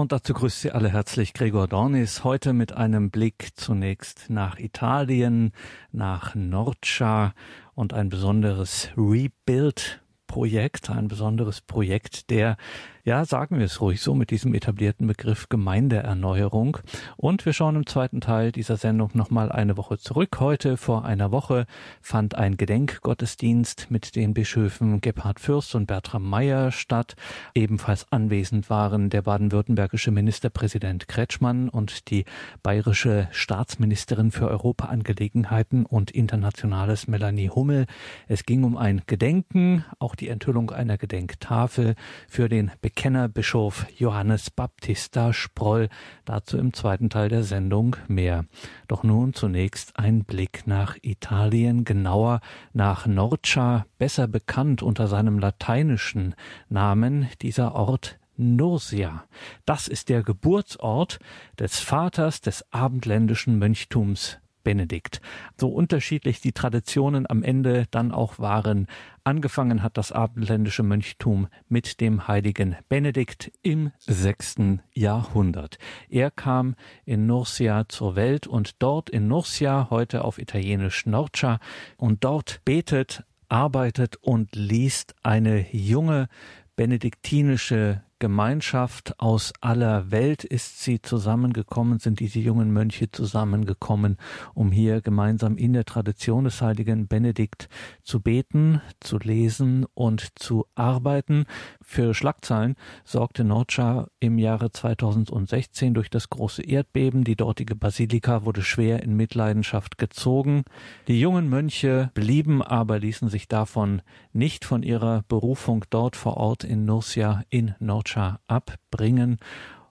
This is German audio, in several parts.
Und dazu grüßt Sie alle herzlich Gregor Dornis. Heute mit einem Blick zunächst nach Italien, nach Nordschar und ein besonderes Rebuild Projekt, ein besonderes Projekt der ja, sagen wir es ruhig so mit diesem etablierten Begriff Gemeindeerneuerung. Und wir schauen im zweiten Teil dieser Sendung nochmal eine Woche zurück. Heute vor einer Woche fand ein Gedenkgottesdienst mit den Bischöfen Gebhard Fürst und Bertram Meyer statt. Ebenfalls anwesend waren der baden-württembergische Ministerpräsident Kretschmann und die bayerische Staatsministerin für Europaangelegenheiten und Internationales Melanie Hummel. Es ging um ein Gedenken, auch die Enthüllung einer Gedenktafel für den Bekennerbischof Johannes Baptista Sproll. Dazu im zweiten Teil der Sendung mehr. Doch nun zunächst ein Blick nach Italien, genauer nach Norcia, besser bekannt unter seinem lateinischen Namen, dieser Ort Nursia. Das ist der Geburtsort des Vaters des abendländischen Mönchtums Benedikt. So unterschiedlich die Traditionen am Ende dann auch waren. Angefangen hat das abendländische Mönchtum mit dem heiligen Benedikt im sechsten Jahrhundert. Er kam in Nursia zur Welt und dort in Nursia, heute auf Italienisch Norcia, und dort betet, arbeitet und liest eine junge benediktinische Gemeinschaft aus aller Welt ist sie zusammengekommen, sind diese jungen Mönche zusammengekommen, um hier gemeinsam in der Tradition des heiligen Benedikt zu beten, zu lesen und zu arbeiten. Für Schlagzeilen sorgte Nordschar im Jahre 2016 durch das große Erdbeben. Die dortige Basilika wurde schwer in Mitleidenschaft gezogen. Die jungen Mönche blieben aber, ließen sich davon nicht von ihrer Berufung dort vor Ort in Nursia in Kambodscha abbringen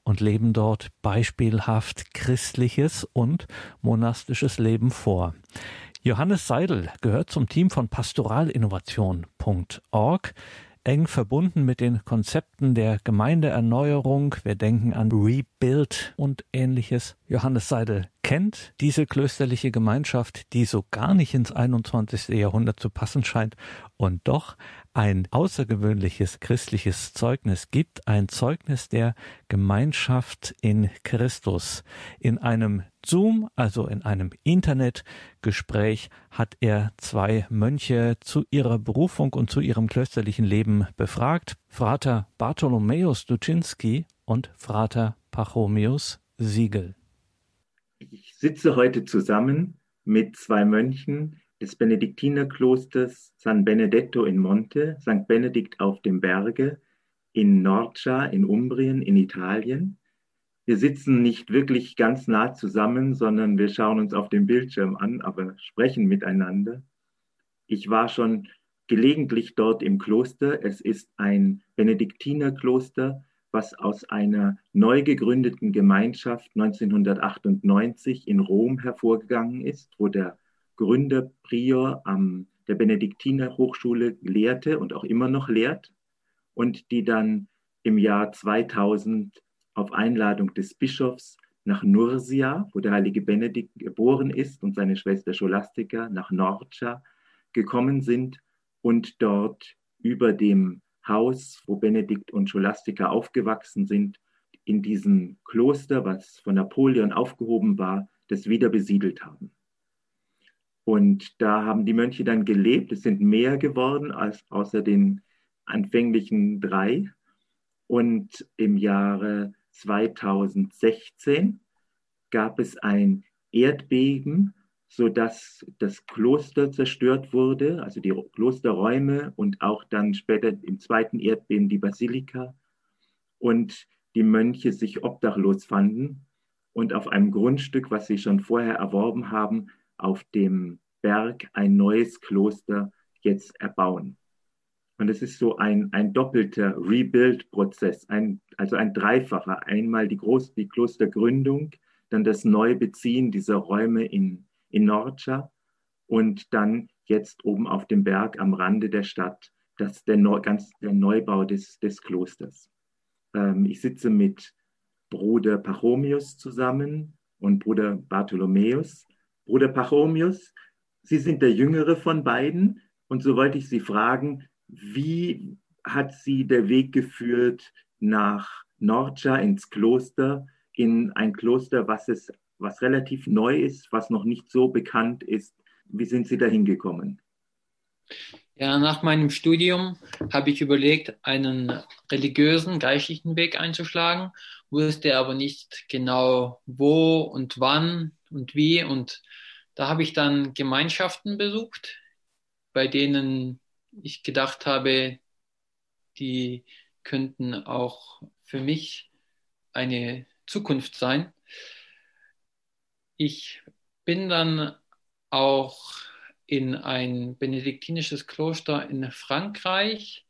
und leben dort beispielhaft christliches und monastisches Leben vor. Johannes Seidel gehört zum Team von pastoralinnovation.org eng verbunden mit den Konzepten der Gemeindeerneuerung. Wir denken an Rebuild und ähnliches. Johannes Seidel kennt diese klösterliche Gemeinschaft, die so gar nicht ins 21. Jahrhundert zu passen scheint und doch ein außergewöhnliches christliches Zeugnis gibt, ein Zeugnis der Gemeinschaft in Christus. In einem Zoom, also in einem Internetgespräch, hat er zwei Mönche zu ihrer Berufung und zu ihrem klösterlichen Leben befragt, Frater Bartholomäus Duczynski und Frater Pachomius Siegel. Ich sitze heute zusammen mit zwei Mönchen, des Benediktinerklosters San Benedetto in Monte, St. Benedikt auf dem Berge, in Norcia in Umbrien in Italien. Wir sitzen nicht wirklich ganz nah zusammen, sondern wir schauen uns auf dem Bildschirm an, aber sprechen miteinander. Ich war schon gelegentlich dort im Kloster. Es ist ein Benediktinerkloster, was aus einer neu gegründeten Gemeinschaft 1998 in Rom hervorgegangen ist, wo der Gründerprior am der Benediktiner Hochschule lehrte und auch immer noch lehrt und die dann im Jahr 2000 auf Einladung des Bischofs nach Nursia, wo der heilige Benedikt geboren ist und seine Schwester Scholastica nach Norcia gekommen sind und dort über dem Haus, wo Benedikt und Scholastica aufgewachsen sind, in diesem Kloster, was von Napoleon aufgehoben war, das wieder besiedelt haben. Und da haben die Mönche dann gelebt. Es sind mehr geworden als außer den anfänglichen drei. Und im Jahre 2016 gab es ein Erdbeben, sodass das Kloster zerstört wurde, also die Klosterräume und auch dann später im zweiten Erdbeben die Basilika und die Mönche sich obdachlos fanden und auf einem Grundstück, was sie schon vorher erworben haben, auf dem Berg ein neues Kloster jetzt erbauen. Und es ist so ein, ein doppelter Rebuild-Prozess, ein, also ein dreifacher. Einmal die, Groß-, die Klostergründung, dann das Neubeziehen dieser Räume in, in Norcia und dann jetzt oben auf dem Berg am Rande der Stadt das, der, Neu, ganz, der Neubau des, des Klosters. Ähm, ich sitze mit Bruder Pachomius zusammen und Bruder Bartholomäus. Bruder Pachomius, Sie sind der jüngere von beiden und so wollte ich Sie fragen, wie hat Sie der Weg geführt nach Norcia ins Kloster, in ein Kloster, was, es, was relativ neu ist, was noch nicht so bekannt ist. Wie sind Sie dahin gekommen? Ja, nach meinem Studium habe ich überlegt, einen religiösen, geistlichen Weg einzuschlagen, wusste aber nicht genau wo und wann und wie. Und da habe ich dann Gemeinschaften besucht, bei denen ich gedacht habe, die könnten auch für mich eine Zukunft sein. Ich bin dann auch in ein benediktinisches Kloster in Frankreich.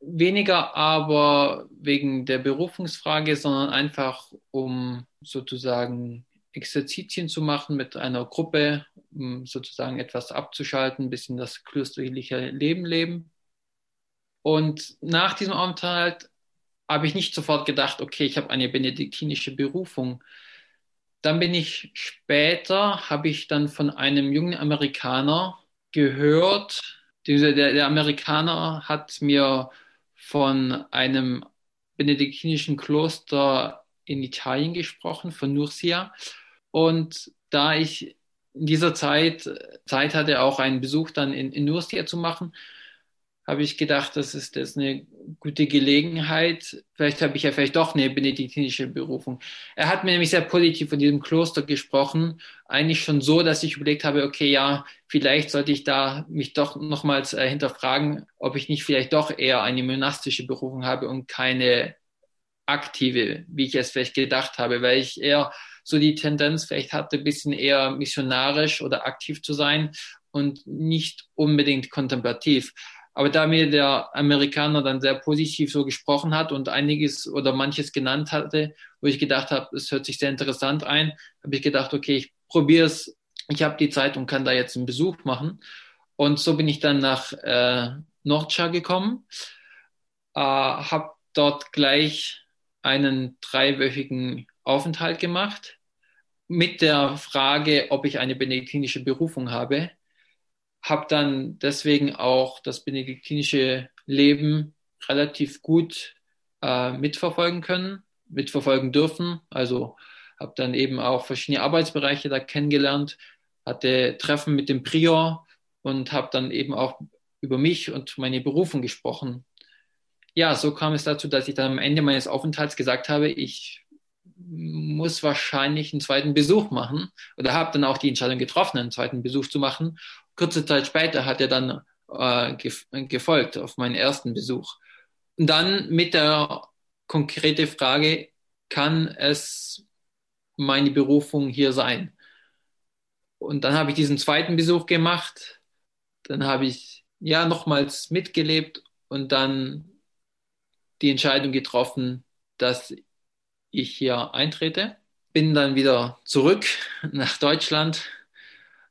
Weniger aber wegen der Berufungsfrage, sondern einfach um sozusagen Exerzitien zu machen mit einer Gruppe, um sozusagen etwas abzuschalten, ein bisschen das klösterliche Leben leben. Und nach diesem Aufenthalt habe ich nicht sofort gedacht, okay, ich habe eine benediktinische Berufung. Dann bin ich später, habe ich dann von einem jungen Amerikaner gehört. Der, der Amerikaner hat mir von einem benediktinischen Kloster in Italien gesprochen, von Nursia. Und da ich in dieser Zeit Zeit hatte, auch einen Besuch dann in, in Nursia zu machen, habe ich gedacht, das ist, das ist eine gute Gelegenheit. Vielleicht habe ich ja vielleicht doch eine benediktinische Berufung. Er hat mir nämlich sehr positiv von diesem Kloster gesprochen. Eigentlich schon so, dass ich überlegt habe, okay, ja, vielleicht sollte ich da mich doch nochmals äh, hinterfragen, ob ich nicht vielleicht doch eher eine monastische Berufung habe und keine aktive, wie ich es vielleicht gedacht habe, weil ich eher so die Tendenz vielleicht hatte, ein bisschen eher missionarisch oder aktiv zu sein und nicht unbedingt kontemplativ. Aber da mir der Amerikaner dann sehr positiv so gesprochen hat und einiges oder manches genannt hatte, wo ich gedacht habe, es hört sich sehr interessant ein, habe ich gedacht, okay, ich probiere es. Ich habe die Zeit und kann da jetzt einen Besuch machen. Und so bin ich dann nach äh, Nordschar gekommen, äh, habe dort gleich einen dreiwöchigen Aufenthalt gemacht mit der Frage, ob ich eine benediktinische Berufung habe habe dann deswegen auch das benediktinische Leben relativ gut äh, mitverfolgen können, mitverfolgen dürfen. Also habe dann eben auch verschiedene Arbeitsbereiche da kennengelernt, hatte Treffen mit dem Prior und habe dann eben auch über mich und meine Berufung gesprochen. Ja, so kam es dazu, dass ich dann am Ende meines Aufenthalts gesagt habe, ich muss wahrscheinlich einen zweiten Besuch machen oder habe dann auch die Entscheidung getroffen, einen zweiten Besuch zu machen kurze Zeit später hat er dann äh, gefolgt auf meinen ersten Besuch. Und dann mit der konkrete Frage, kann es meine Berufung hier sein? Und dann habe ich diesen zweiten Besuch gemacht. Dann habe ich ja nochmals mitgelebt und dann die Entscheidung getroffen, dass ich hier eintrete. Bin dann wieder zurück nach Deutschland,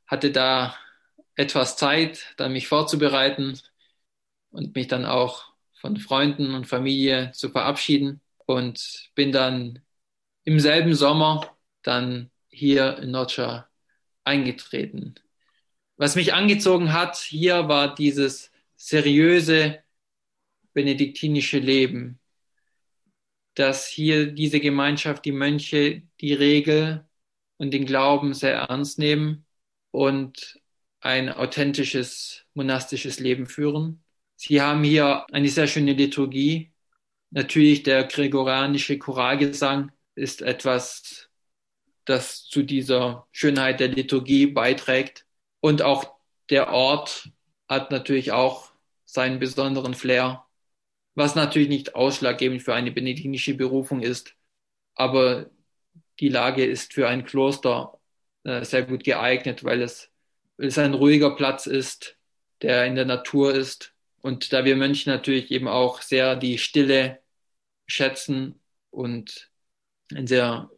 hatte da etwas Zeit, dann mich vorzubereiten und mich dann auch von Freunden und Familie zu verabschieden und bin dann im selben Sommer dann hier in Nordschar eingetreten. Was mich angezogen hat hier war dieses seriöse benediktinische Leben, dass hier diese Gemeinschaft, die Mönche, die Regel und den Glauben sehr ernst nehmen und ein authentisches monastisches Leben führen. Sie haben hier eine sehr schöne Liturgie. Natürlich der gregorianische Choralgesang ist etwas, das zu dieser Schönheit der Liturgie beiträgt. Und auch der Ort hat natürlich auch seinen besonderen Flair, was natürlich nicht ausschlaggebend für eine benediktinische Berufung ist. Aber die Lage ist für ein Kloster äh, sehr gut geeignet, weil es es ein ruhiger Platz ist, der in der Natur ist. Und da wir Mönche natürlich eben auch sehr die Stille schätzen und ein sehr,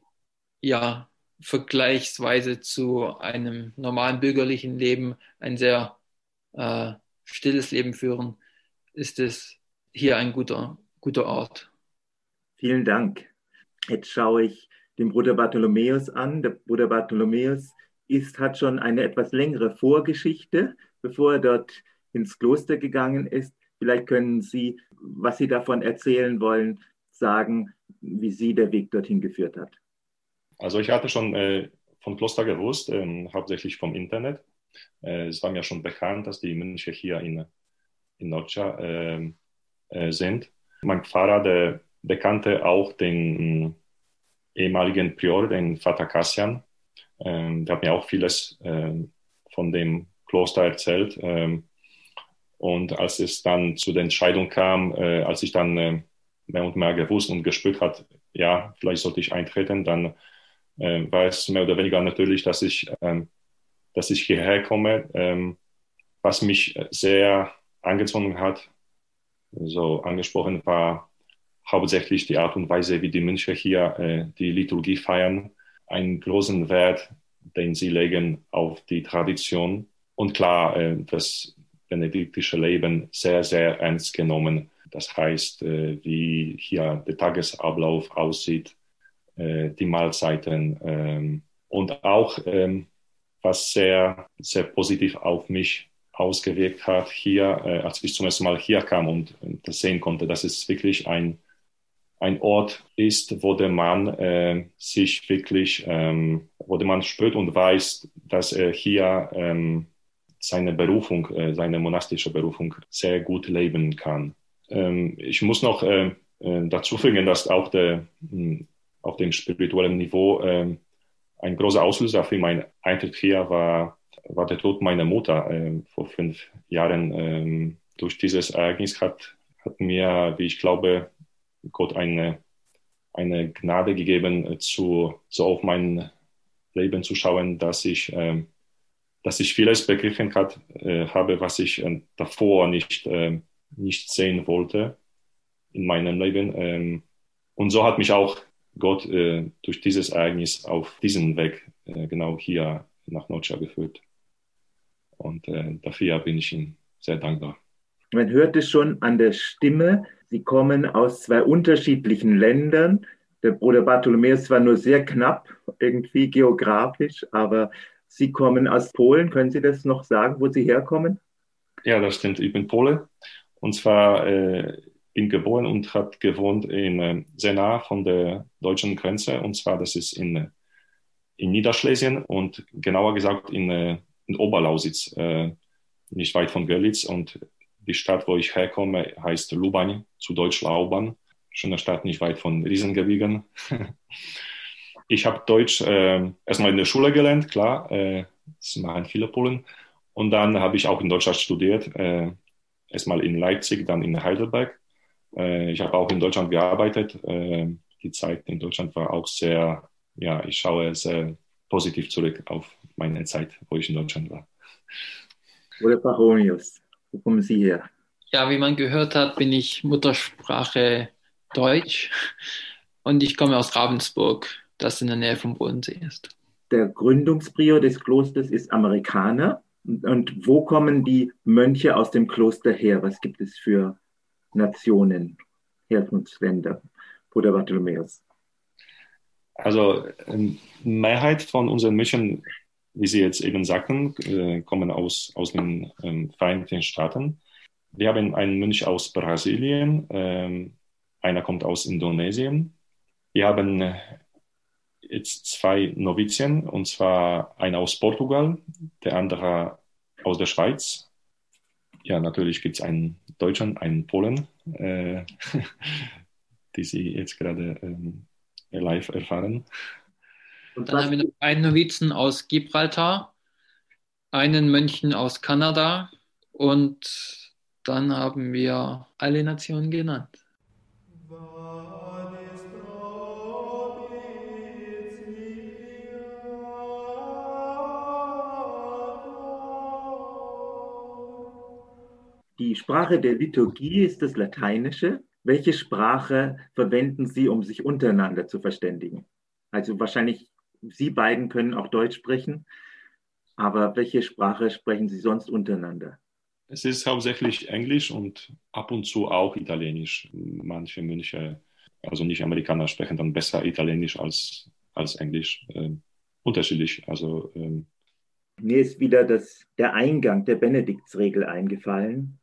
ja, vergleichsweise zu einem normalen bürgerlichen Leben ein sehr äh, stilles Leben führen, ist es hier ein guter, guter Ort. Vielen Dank. Jetzt schaue ich den Bruder Bartholomäus an. Der Bruder Bartholomäus ist, hat schon eine etwas längere Vorgeschichte, bevor er dort ins Kloster gegangen ist. Vielleicht können Sie, was Sie davon erzählen wollen, sagen, wie Sie der Weg dorthin geführt hat? Also ich hatte schon äh, vom Kloster gewusst, äh, hauptsächlich vom Internet. Äh, es war mir schon bekannt, dass die Mönche hier in, in Noccia ähm, äh, sind. Mein Pfarrer, der bekannte auch den ehemaligen Prior, den Vater Cassian. Ähm, der hat mir auch vieles ähm, von dem Kloster erzählt. Ähm, und als es dann zu der Entscheidung kam, äh, als ich dann äh, mehr und mehr gewusst und gespürt hat, ja, vielleicht sollte ich eintreten, dann äh, war es mehr oder weniger natürlich, dass ich, dass ich hierher komme, was mich sehr angezogen hat, so angesprochen war hauptsächlich die Art und Weise, wie die Mönche hier äh, die Liturgie feiern, einen großen Wert, den sie legen auf die Tradition und klar, äh, das benediktische Leben sehr, sehr ernst genommen. Das heißt, äh, wie hier der Tagesablauf aussieht, äh, die Mahlzeiten ähm, und auch, ähm, was sehr, sehr positiv auf mich ausgewirkt hat hier, äh, als ich zum ersten Mal hier kam und das sehen konnte, dass es wirklich ein, ein Ort ist, wo der Mann äh, sich wirklich, ähm, wo der Mann spürt und weiß, dass er hier ähm, seine Berufung, äh, seine monastische Berufung sehr gut leben kann. Ähm, ich muss noch äh, äh dazu fügen, dass auch der, hm, auf dem spirituellen Niveau äh, ein großer Auslöser für mein Eintritt hier war, war der Tod meiner Mutter äh, vor fünf Jahren. Ähm, durch dieses Ereignis hat, hat mir, wie ich glaube, Gott eine, eine Gnade gegeben, äh, zu, so auf mein Leben zu schauen, dass ich ähm, dass ich vieles begriffen hat, äh, habe, was ich äh, davor nicht, äh, nicht sehen wollte in meinem Leben. Ähm, und so hat mich auch Gott äh, durch dieses Ereignis auf diesen Weg äh, genau hier nach Noccia geführt. Und äh, dafür bin ich ihm sehr dankbar. Man hört es schon an der Stimme. Sie kommen aus zwei unterschiedlichen Ländern. Der Bruder Bartholomäus war nur sehr knapp irgendwie geografisch, aber Sie kommen aus Polen. Können Sie das noch sagen, wo Sie herkommen? Ja, das stimmt. Ich bin Pole. Und zwar äh, bin geboren und habe gewohnt in äh, sehr nah von der deutschen Grenze. Und zwar, das ist in, in Niederschlesien und genauer gesagt in, äh, in Oberlausitz, äh, nicht weit von Görlitz. Und die Stadt, wo ich herkomme, heißt Lubań, zu Deutsch Lauban. Schöne Stadt, nicht weit von Riesengebiegen. Ich habe Deutsch äh, erstmal in der Schule gelernt, klar, äh, das machen viele Polen. Und dann habe ich auch in Deutschland studiert, äh, erstmal in Leipzig, dann in Heidelberg. Äh, ich habe auch in Deutschland gearbeitet. Äh, die Zeit in Deutschland war auch sehr, ja, ich schaue sehr positiv zurück auf meine Zeit, wo ich in Deutschland war. Oder Baronius, wo kommen Sie her? Ja, wie man gehört hat, bin ich Muttersprache Deutsch und ich komme aus Ravensburg das in der Nähe vom Bodensee ist. Der Gründungsprior des Klosters ist Amerikaner. Und wo kommen die Mönche aus dem Kloster her? Was gibt es für Nationen, Herkunftsländer, Bruder Bartholomäus? Also ähm, Mehrheit von unseren Mönchen, wie Sie jetzt eben sagten, äh, kommen aus, aus den ähm, Vereinigten Staaten. Wir haben einen Mönch aus Brasilien, ähm, einer kommt aus Indonesien. Wir haben jetzt zwei Novizien, und zwar einer aus Portugal, der andere aus der Schweiz. Ja, natürlich gibt es einen Deutschen, einen Polen, äh, die Sie jetzt gerade ähm, live erfahren. Und dann haben wir noch einen Novizen aus Gibraltar, einen Mönchen aus Kanada und dann haben wir alle Nationen genannt. Die Sprache der Liturgie ist das Lateinische. Welche Sprache verwenden Sie, um sich untereinander zu verständigen? Also wahrscheinlich Sie beiden können auch Deutsch sprechen, aber welche Sprache sprechen Sie sonst untereinander? Es ist hauptsächlich Englisch und ab und zu auch Italienisch. Manche Mönche, also nicht Amerikaner, sprechen dann besser Italienisch als, als Englisch. Äh, unterschiedlich. Also, ähm. Mir ist wieder das, der Eingang der Benediktsregel eingefallen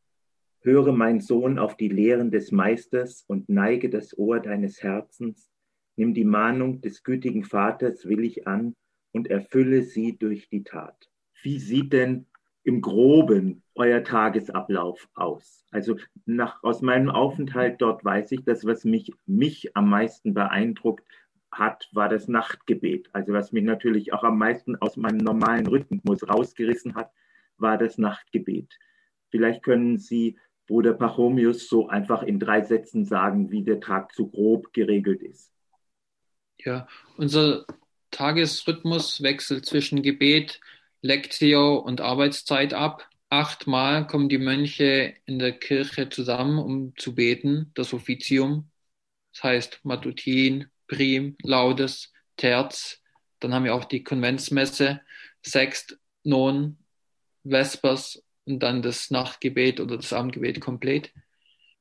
Höre, mein Sohn, auf die Lehren des Meisters und neige das Ohr deines Herzens. Nimm die Mahnung des gütigen Vaters willig an und erfülle sie durch die Tat. Wie sieht denn im Groben euer Tagesablauf aus? Also nach, aus meinem Aufenthalt dort weiß ich, dass was mich, mich am meisten beeindruckt hat, war das Nachtgebet. Also was mich natürlich auch am meisten aus meinem normalen Rhythmus rausgerissen hat, war das Nachtgebet. Vielleicht können Sie, Bruder Pachomius, so einfach in drei Sätzen sagen, wie der Tag so grob geregelt ist. Ja, unser Tagesrhythmus wechselt zwischen Gebet, Lectio und Arbeitszeit ab. Achtmal kommen die Mönche in der Kirche zusammen, um zu beten, das Offizium. Das heißt Matutin, Prim, Laudes, Terz. Dann haben wir auch die Konventsmesse, Sext, Non, Vespers und dann das Nachtgebet oder das Abendgebet komplett.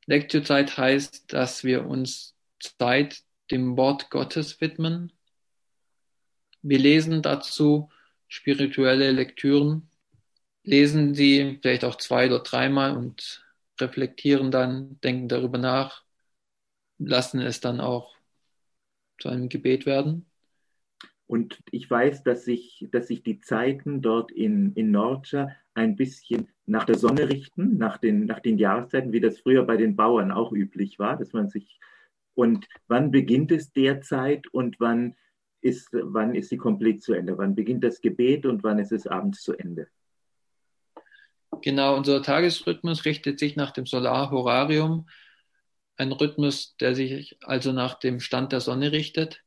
Lektiozeit heißt, dass wir uns Zeit dem Wort Gottes widmen. Wir lesen dazu spirituelle Lektüren, lesen sie vielleicht auch zwei oder dreimal und reflektieren dann, denken darüber nach, lassen es dann auch zu einem Gebet werden. Und ich weiß, dass sich, dass sich die Zeiten dort in, in Norcia ein bisschen nach der Sonne richten, nach den, nach den Jahreszeiten, wie das früher bei den Bauern auch üblich war, dass man sich und wann beginnt es derzeit und wann ist, wann ist sie komplett zu Ende? Wann beginnt das Gebet und wann ist es abends zu Ende? Genau, unser Tagesrhythmus richtet sich nach dem Solarhorarium, ein Rhythmus, der sich also nach dem Stand der Sonne richtet.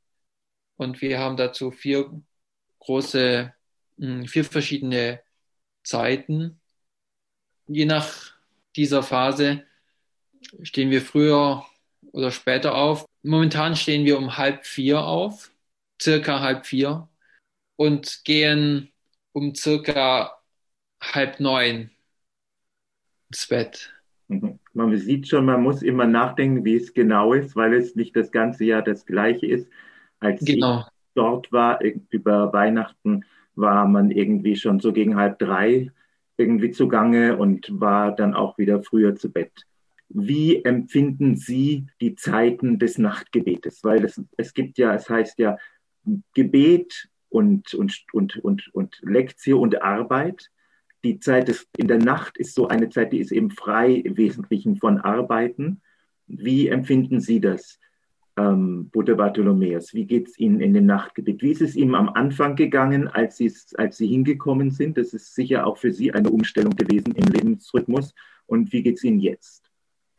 Und wir haben dazu vier große, hm, vier verschiedene Zeiten. Je nach dieser Phase stehen wir früher oder später auf. Momentan stehen wir um halb vier auf circa halb vier und gehen um circa halb neun ins Bett. Mhm. Man sieht schon, man muss immer nachdenken, wie es genau ist, weil es nicht das ganze Jahr das gleiche ist. Als genau. ich dort war, über Weihnachten, war man irgendwie schon so gegen halb drei irgendwie zugange und war dann auch wieder früher zu Bett. Wie empfinden Sie die Zeiten des Nachtgebetes? Weil es, es gibt ja, es heißt ja, Gebet und, und, und, und, und Lektio und Arbeit. Die Zeit des, in der Nacht ist so eine Zeit, die ist eben frei im Wesentlichen von Arbeiten. Wie empfinden Sie das, ähm, Bruder Bartholomäus? Wie geht es Ihnen in dem Nachtgebet? Wie ist es Ihnen am Anfang gegangen, als, als Sie hingekommen sind? Das ist sicher auch für Sie eine Umstellung gewesen im Lebensrhythmus. Und wie geht es Ihnen jetzt?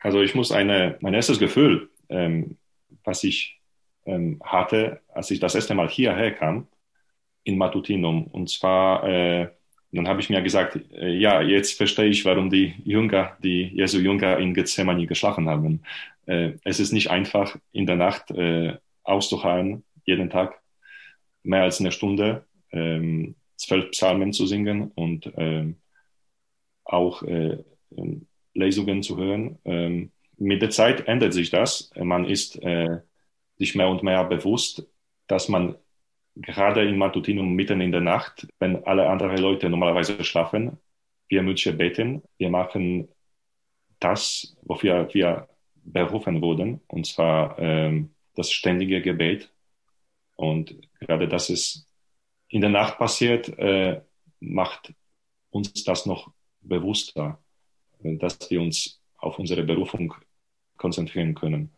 Also ich muss eine, mein erstes Gefühl, ähm, was ich ähm, hatte, als ich das erste Mal hierher kam, in Matutinum. Und zwar, äh, dann habe ich mir gesagt, äh, ja, jetzt verstehe ich, warum die Jünger, die Jesu Jünger in Gethsemane geschlafen haben. Äh, es ist nicht einfach, in der Nacht äh, auszuharren, jeden Tag mehr als eine Stunde, ähm, zwölf Psalmen zu singen und ähm, auch äh, Lesungen zu hören. Ähm, mit der Zeit ändert sich das. Man ist äh, sich mehr und mehr bewusst, dass man gerade in Matutinum mitten in der Nacht, wenn alle anderen Leute normalerweise schlafen, wir Mönche beten, wir machen das, wofür wir berufen wurden, und zwar ähm, das ständige Gebet. Und gerade das ist in der Nacht passiert, äh, macht uns das noch bewusster, dass wir uns auf unsere Berufung konzentrieren können.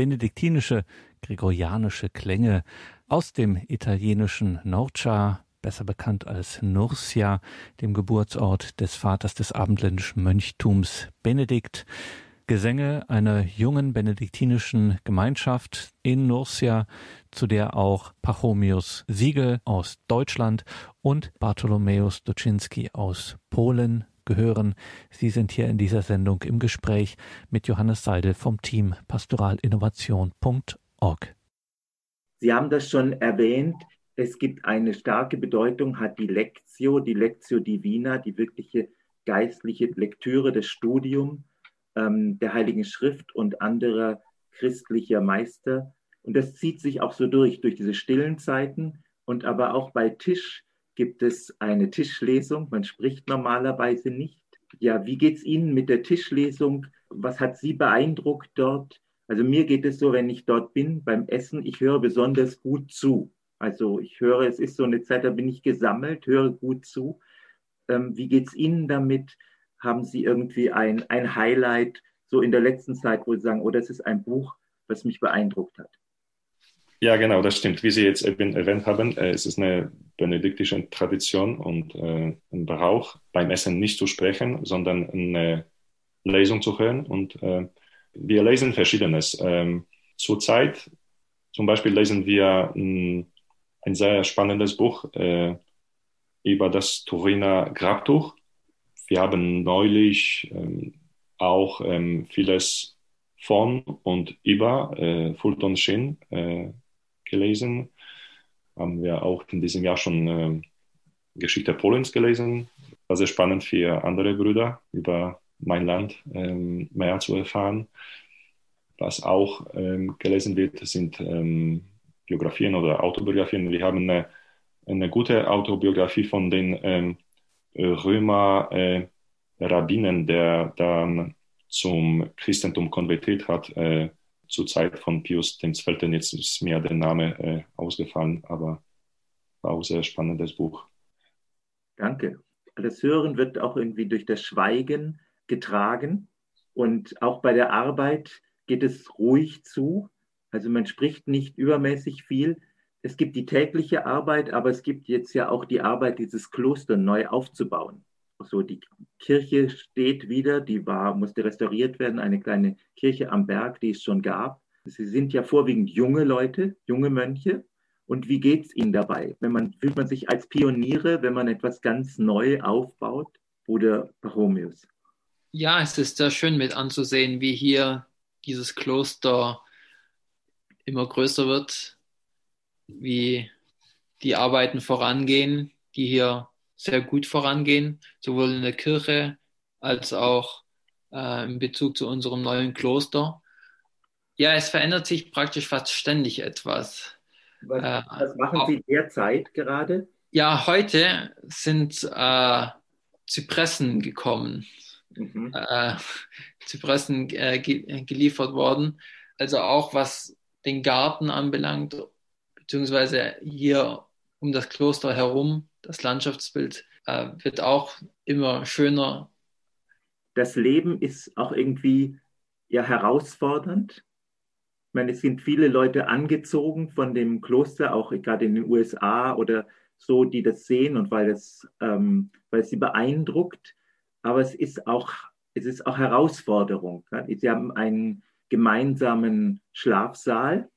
benediktinische, gregorianische Klänge aus dem italienischen Norcia, besser bekannt als Nursia, dem Geburtsort des Vaters des abendländischen Mönchtums Benedikt. Gesänge einer jungen benediktinischen Gemeinschaft in Nursia, zu der auch Pachomius Siegel aus Deutschland und Bartholomäus Doczynski aus Polen gehören. Sie sind hier in dieser Sendung im Gespräch mit Johannes Seidel vom Team pastoralinnovation.org. Sie haben das schon erwähnt, es gibt eine starke Bedeutung, hat die Lectio, die Lectio Divina, die wirkliche geistliche Lektüre, das Studium ähm, der Heiligen Schrift und anderer christlicher Meister. Und das zieht sich auch so durch, durch diese stillen Zeiten. Und aber auch bei Tisch gibt es eine Tischlesung. Man spricht normalerweise nicht. Ja, wie geht es Ihnen mit der Tischlesung? Was hat Sie beeindruckt dort? Also mir geht es so, wenn ich dort bin beim Essen, ich höre besonders gut zu. Also ich höre, es ist so eine Zeit, da bin ich gesammelt, höre gut zu. Ähm, wie geht es Ihnen damit? Haben Sie irgendwie ein, ein Highlight so in der letzten Zeit, wo Sie sagen, oh, das ist ein Buch, was mich beeindruckt hat? Ja, genau, das stimmt. Wie Sie jetzt erwähnt haben, äh, es ist eine benediktische Tradition und äh, ein Brauch, beim Essen nicht zu sprechen, sondern eine Lesung zu hören. Und äh, wir lesen Verschiedenes. Ähm, zurzeit zum Beispiel lesen wir ein, sehr spannendes Buch äh, über das Turiner Grabtuch. Wir haben neulich ähm, auch ähm, vieles von und über äh, Fulton Sheen äh, gelesen. Haben wir auch in diesem Jahr schon äh, Geschichte Polens gelesen. War sehr spannend für andere Brüder über mein Land ähm, mehr zu erfahren. Was auch ähm, gelesen wird, sind ähm, Biografien oder Autobiografien. Wir haben eine, eine gute Autobiografie von den ähm, Römer äh, der dann zum Christentum konvertiert hat, äh, zur Zeit von Pius XII. Jetzt ist mir der Name äh, ausgefallen, aber war auch sehr spannendes Buch. Danke. Das Hören wird auch irgendwie durch das Schweigen getragen und auch bei der Arbeit geht es ruhig zu. Also man spricht nicht übermäßig viel. Es gibt die tägliche Arbeit, aber es gibt jetzt ja auch die Arbeit, dieses Kloster neu aufzubauen so die Kirche steht wieder, die war, musste restauriert werden, eine kleine Kirche am Berg, die es schon gab. Sie sind ja vorwiegend junge Leute, junge Mönche. Und wie geht es ihnen dabei? Wenn man, fühlt man sich als Pioniere, wenn man etwas ganz neu aufbaut? Bruder Pachomius. Ja, es ist sehr schön mit anzusehen, wie hier dieses Kloster immer größer wird, wie die Arbeiten vorangehen, die hier sehr gut vorangehen, sowohl in der Kirche als auch äh, in Bezug zu unserem neuen Kloster. Ja, es verändert sich praktisch fast ständig etwas. Was, äh, was machen Sie derzeit gerade? Ja, heute sind äh, Zypressen gekommen. Mhm. Äh, Zypressen äh, ge geliefert worden. Also auch was den Garten anbelangt, beziehungsweise hier um das Kloster herum das Landschaftsbild äh, wird auch immer schöner. Das Leben ist auch irgendwie ja herausfordernd. Ich meine, es sind viele Leute angezogen von dem Kloster, auch gerade in den USA oder so, die das sehen und weil es, ähm, sie beeindruckt. Aber es ist auch, es ist auch Herausforderung. Sie haben einen gemeinsamen Schlafsaal,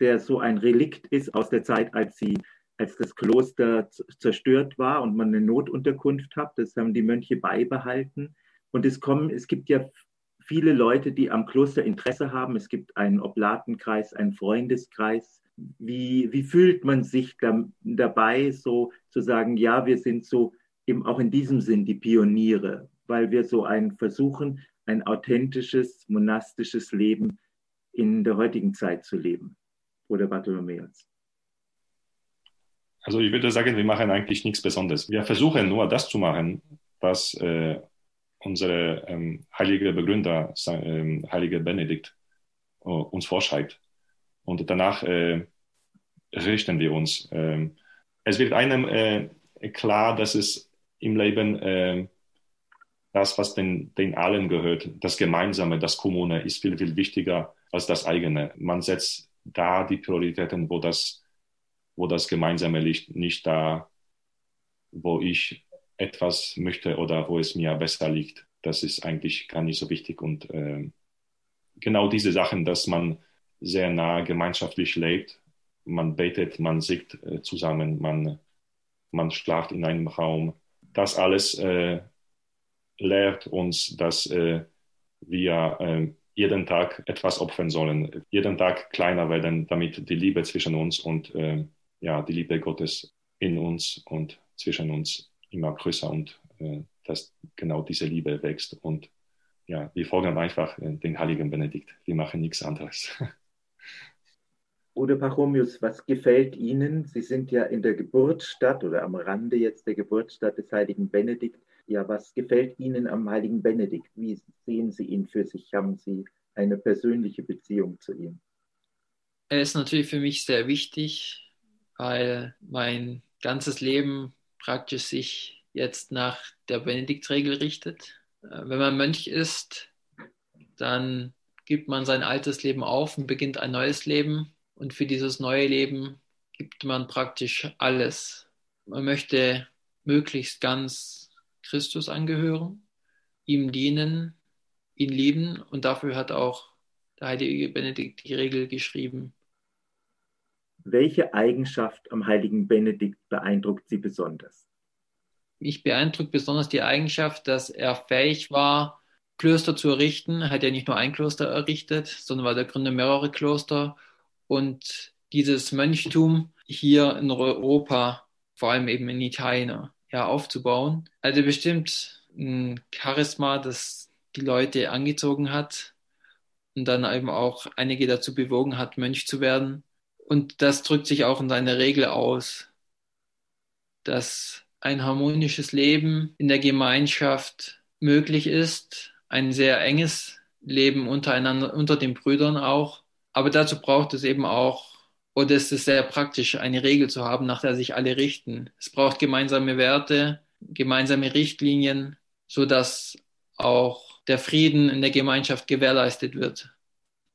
der so ein Relikt ist aus der Zeit, als sie als das Kloster zerstört war und man eine Notunterkunft hat. Das haben die Mönche beibehalten. Und es kommen, es gibt ja viele Leute, die am Kloster Interesse haben. Es gibt einen Oblatenkreis, einen Freundeskreis. Wie, wie fühlt man sich da, dabei, so zu sagen, ja, wir sind so eben auch in diesem Sinn die Pioniere, weil wir so ein versuchen, ein authentisches, monastisches Leben in der heutigen Zeit zu leben. Oder Bartholomäus? Also ich würde sagen, wir machen eigentlich nichts Besonderes. Wir versuchen nur das zu machen, was äh, unsere ähm, heilige Begründer, äh, heilige Benedikt, äh, uns vorschreibt. Und danach äh, richten wir uns. Ähm, es wird einem äh, klar, dass es im Leben äh, das, was den, den allen gehört, das Gemeinsame, das Kommune, ist viel, viel wichtiger als das eigene. Man setzt da die Prioritäten, wo das wo das Gemeinsame liegt, nicht da, wo ich etwas möchte oder wo es mir besser liegt. Das ist eigentlich gar nicht so wichtig. Und äh, genau diese Sachen, dass man sehr nah gemeinschaftlich lebt, man betet, man singt äh, zusammen, man, man schlaft in einem Raum. Das alles äh, lehrt uns, dass äh, wir äh, jeden Tag etwas opfern sollen, jeden Tag kleiner werden, damit die Liebe zwischen uns und äh, ja, die Liebe Gottes in uns und zwischen uns immer größer und äh, dass genau diese Liebe wächst. Und ja, wir folgen einfach äh, den heiligen Benedikt. Wir machen nichts anderes. Bruder Pachomius, was gefällt Ihnen? Sie sind ja in der Geburtsstadt oder am Rande jetzt der Geburtsstadt des heiligen Benedikt. Ja, was gefällt Ihnen am heiligen Benedikt? Wie sehen Sie ihn für sich? Haben Sie eine persönliche Beziehung zu ihm? Er ist natürlich für mich sehr wichtig, weil mein ganzes Leben praktisch sich jetzt nach der Benediktregel richtet. Äh, wenn man Mönch ist, dann gibt man sein altes Leben auf und beginnt ein neues Leben. Und für dieses neue Leben gibt man praktisch alles. Man möchte möglichst ganz Christus angehören, ihm dienen, ihn lieben. Und dafür hat auch der heilige Benedikt die Regel geschrieben. Welche Eigenschaft am heiligen Benedikt beeindruckt Sie besonders? Mich beeindruckt besonders die Eigenschaft, dass er fähig war, Klöster zu errichten. Er hat ja nicht nur ein Kloster errichtet, sondern war der Gründer mehrerer Kloster. Und dieses Mönchtum hier in Europa, vor allem eben in Italien, ja, aufzubauen. Also bestimmt ein Charisma, das die Leute angezogen hat und dann eben auch einige dazu bewogen hat, Mönch zu werden. Und das drückt sich auch in seiner Regel aus, dass ein harmonisches Leben in der Gemeinschaft möglich ist, ein sehr enges Leben untereinander, unter den Brüdern auch. Aber dazu braucht es eben auch, oder es ist sehr praktisch, eine Regel zu haben, nach der sich alle richten. Es braucht gemeinsame Werte, gemeinsame Richtlinien, so dass auch der Frieden in der Gemeinschaft gewährleistet wird.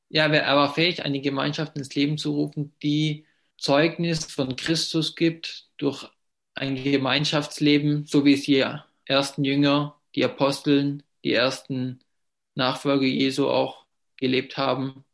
Ja, er war fähig, eine Gemeinschaft ins Leben zu rufen, die Zeugnis von Christus gibt durch ein Gemeinschaftsleben, so wie es die ersten Jünger, die Aposteln, die ersten Nachfolger Jesu auch gelebt haben.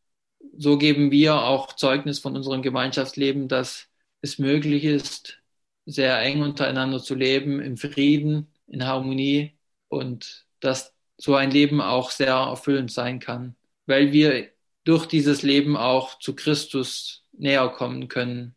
So geben wir auch Zeugnis von unserem Gemeinschaftsleben, dass es möglich ist, sehr eng untereinander zu leben, im Frieden, in Harmonie und dass so ein Leben auch sehr erfüllend sein kann, weil wir durch dieses Leben auch zu Christus näher kommen können.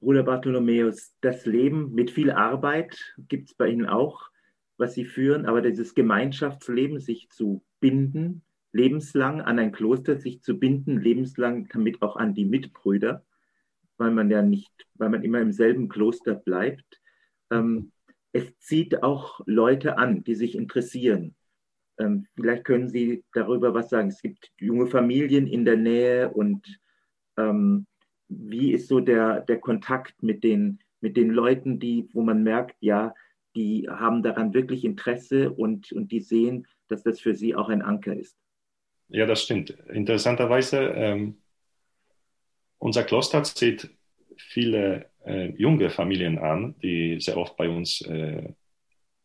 Bruder Bartholomäus, das Leben mit viel Arbeit gibt es bei Ihnen auch, was Sie führen, aber dieses Gemeinschaftsleben, sich zu binden, lebenslang an ein Kloster, sich zu binden, lebenslang damit auch an die Mitbrüder, weil man ja nicht, weil man immer im selben Kloster bleibt. Ähm, es zieht auch Leute an, die sich interessieren. Ähm, vielleicht können Sie darüber was sagen. Es gibt junge Familien in der Nähe und ähm, wie ist so der, der Kontakt mit den, mit den Leuten, die, wo man merkt, ja, die haben daran wirklich Interesse und, und die sehen, dass das für sie auch ein Anker ist. Ja, das stimmt. Interessanterweise, ähm, unser Kloster zieht viele äh, junge Familien an, die sehr oft bei uns äh,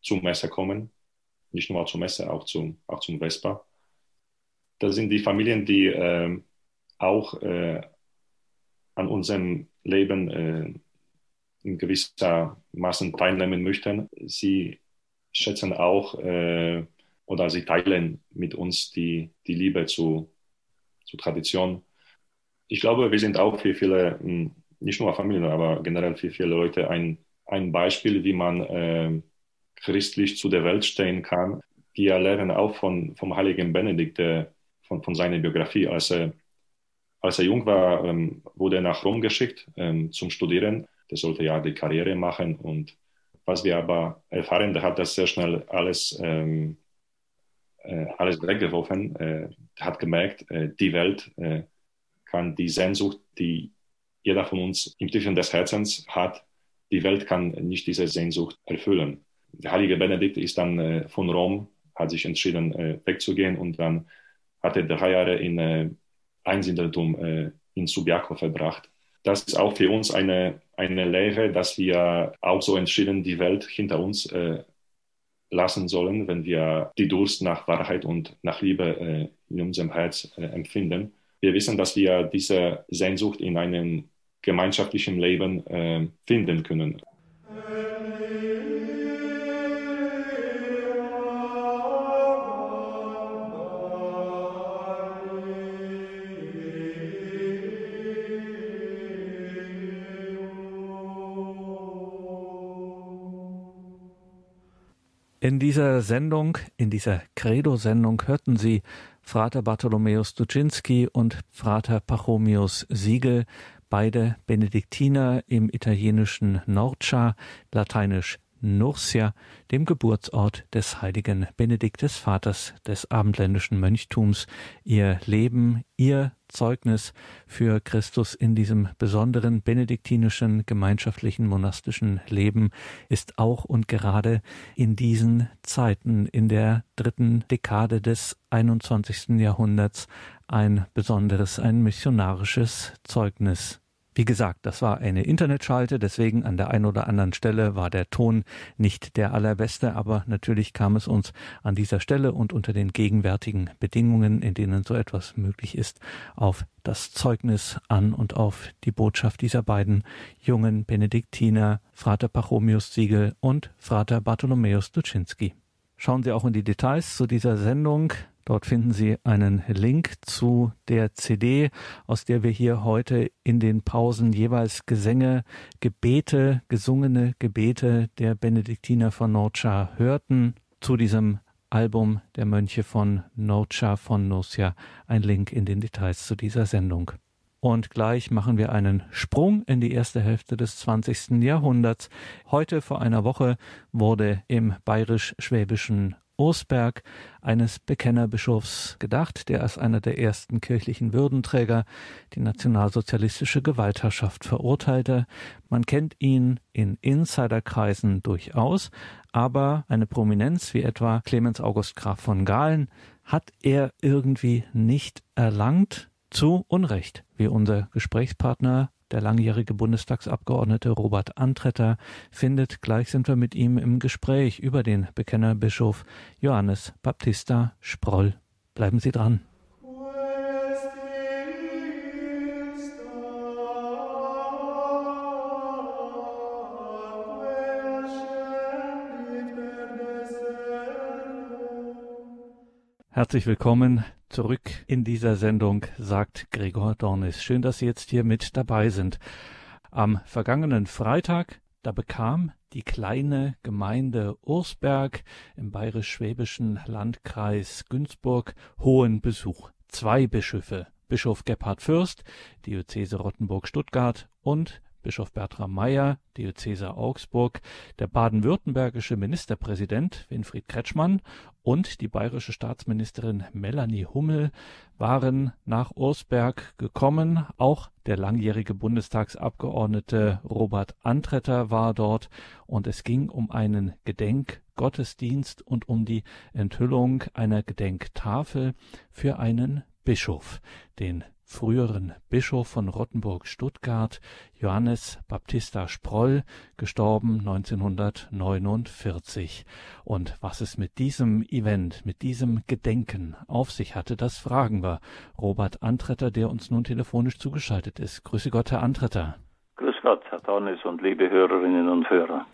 zum Messe kommen nicht nur zur Messe, auch zum, auch zum Vespa. Das sind die Familien, die äh, auch an unserem Leben äh, in gewisser Maßen teilnehmen möchten. Sie schätzen auch äh, oder sie teilen mit uns die, die Liebe zu, zu Tradition. Ich glaube, wir sind auch für viele, hm, nicht nur Familien, aber generell für viele Leute ein, ein Beispiel, wie man äh, christlich zu der Welt stehen kann. Wir lernen auch von, vom heiligen Benedikt, äh, von, von seiner Biografie. Als er, als er jung war, ähm, wurde er nach Rom geschickt ähm, zum Studieren. Der sollte ja die Karriere machen. Und was wir aber erfahren, der hat das sehr schnell alles, ähm, äh, alles weggeworfen. Äh, hat gemerkt, äh, die Welt äh, kann die Sehnsucht, die jeder von uns im Tiefen des Herzens hat, die Welt kann nicht diese Sehnsucht erfüllen der heilige Benedikt ist dann äh, von Rom, hat sich entschieden, äh, wegzugehen und dann hat er drei Jahre in äh, Einsindeltum äh, in Subiaco verbracht. Das ist auch für uns eine, eine Lehre, dass wir auch so entschieden die Welt hinter uns äh, lassen sollen, wenn wir die Durst nach Wahrheit und nach Liebe äh, in unserem Herz äh, empfinden. Wir wissen, dass wir diese Sehnsucht in einem gemeinschaftlichen Leben äh, finden können. In dieser Sendung, in dieser Credo-Sendung hörten Sie Frater Bartholomäus Duczynski und Frater Pachomius Siegel, beide Benediktiner im italienischen Norcia, lateinisch Nurcia, dem Geburtsort des heiligen Benedikt des Vaters des abendländischen Mönchtums, ihr Leben, ihr Zeugnis für Christus in diesem besonderen benediktinischen gemeinschaftlichen monastischen Leben ist auch und gerade in diesen Zeiten in der dritten Dekade des 21. Jahrhunderts ein besonderes, ein missionarisches Zeugnis wie gesagt, das war eine Internetschalte, deswegen an der einen oder anderen Stelle war der Ton nicht der allerbeste, aber natürlich kam es uns an dieser Stelle und unter den gegenwärtigen Bedingungen, in denen so etwas möglich ist, auf das Zeugnis an und auf die Botschaft dieser beiden jungen Benediktiner, Frater Pachomius Siegel und Frater Bartholomäus Duczynski. Schauen Sie auch in die Details zu dieser Sendung Dort finden Sie einen Link zu der CD, aus der wir hier heute in den Pausen jeweils Gesänge, Gebete, gesungene Gebete der Benediktiner von Norcia hörten. Zu diesem Album der Mönche von Norcia von Nurcia ein Link in den Details zu dieser Sendung. Und gleich machen wir einen Sprung in die erste Hälfte des 20. Jahrhunderts. Heute vor einer Woche wurde im bayerisch-schwäbischen Osberg, eines Bekennerbischofs, gedacht, der als einer der ersten kirchlichen Würdenträger die nationalsozialistische Gewaltherrschaft verurteilte. Man kennt ihn in Insiderkreisen durchaus, aber eine Prominenz wie etwa Clemens August Graf von Galen hat er irgendwie nicht erlangt, zu Unrecht, wie unser Gesprächspartner der langjährige Bundestagsabgeordnete Robert Antretter findet, gleich sind wir mit ihm im Gespräch über den Bekennerbischof Johannes Baptista Sproll. Bleiben Sie dran. Herzlich willkommen zurück in dieser Sendung, sagt Gregor Dornis. Schön, dass Sie jetzt hier mit dabei sind. Am vergangenen Freitag, da bekam die kleine Gemeinde Ursberg im bayerisch-schwäbischen Landkreis Günzburg hohen Besuch. Zwei Bischöfe, Bischof Gebhard Fürst, Diözese Rottenburg-Stuttgart und Bischof Bertram Meyer, Diözese Augsburg, der baden-württembergische Ministerpräsident Winfried Kretschmann und die bayerische Staatsministerin Melanie Hummel waren nach Ursberg gekommen. Auch der langjährige Bundestagsabgeordnete Robert Antretter war dort und es ging um einen Gedenkgottesdienst und um die Enthüllung einer Gedenktafel für einen Bischof, den früheren Bischof von Rottenburg-Stuttgart, Johannes Baptista Sproll, gestorben 1949. Und was es mit diesem Event, mit diesem Gedenken auf sich hatte, das fragen wir Robert Antretter, der uns nun telefonisch zugeschaltet ist. Grüße Gott, Herr Antretter. Grüß Gott, Herr Dornis und liebe Hörerinnen und Hörer.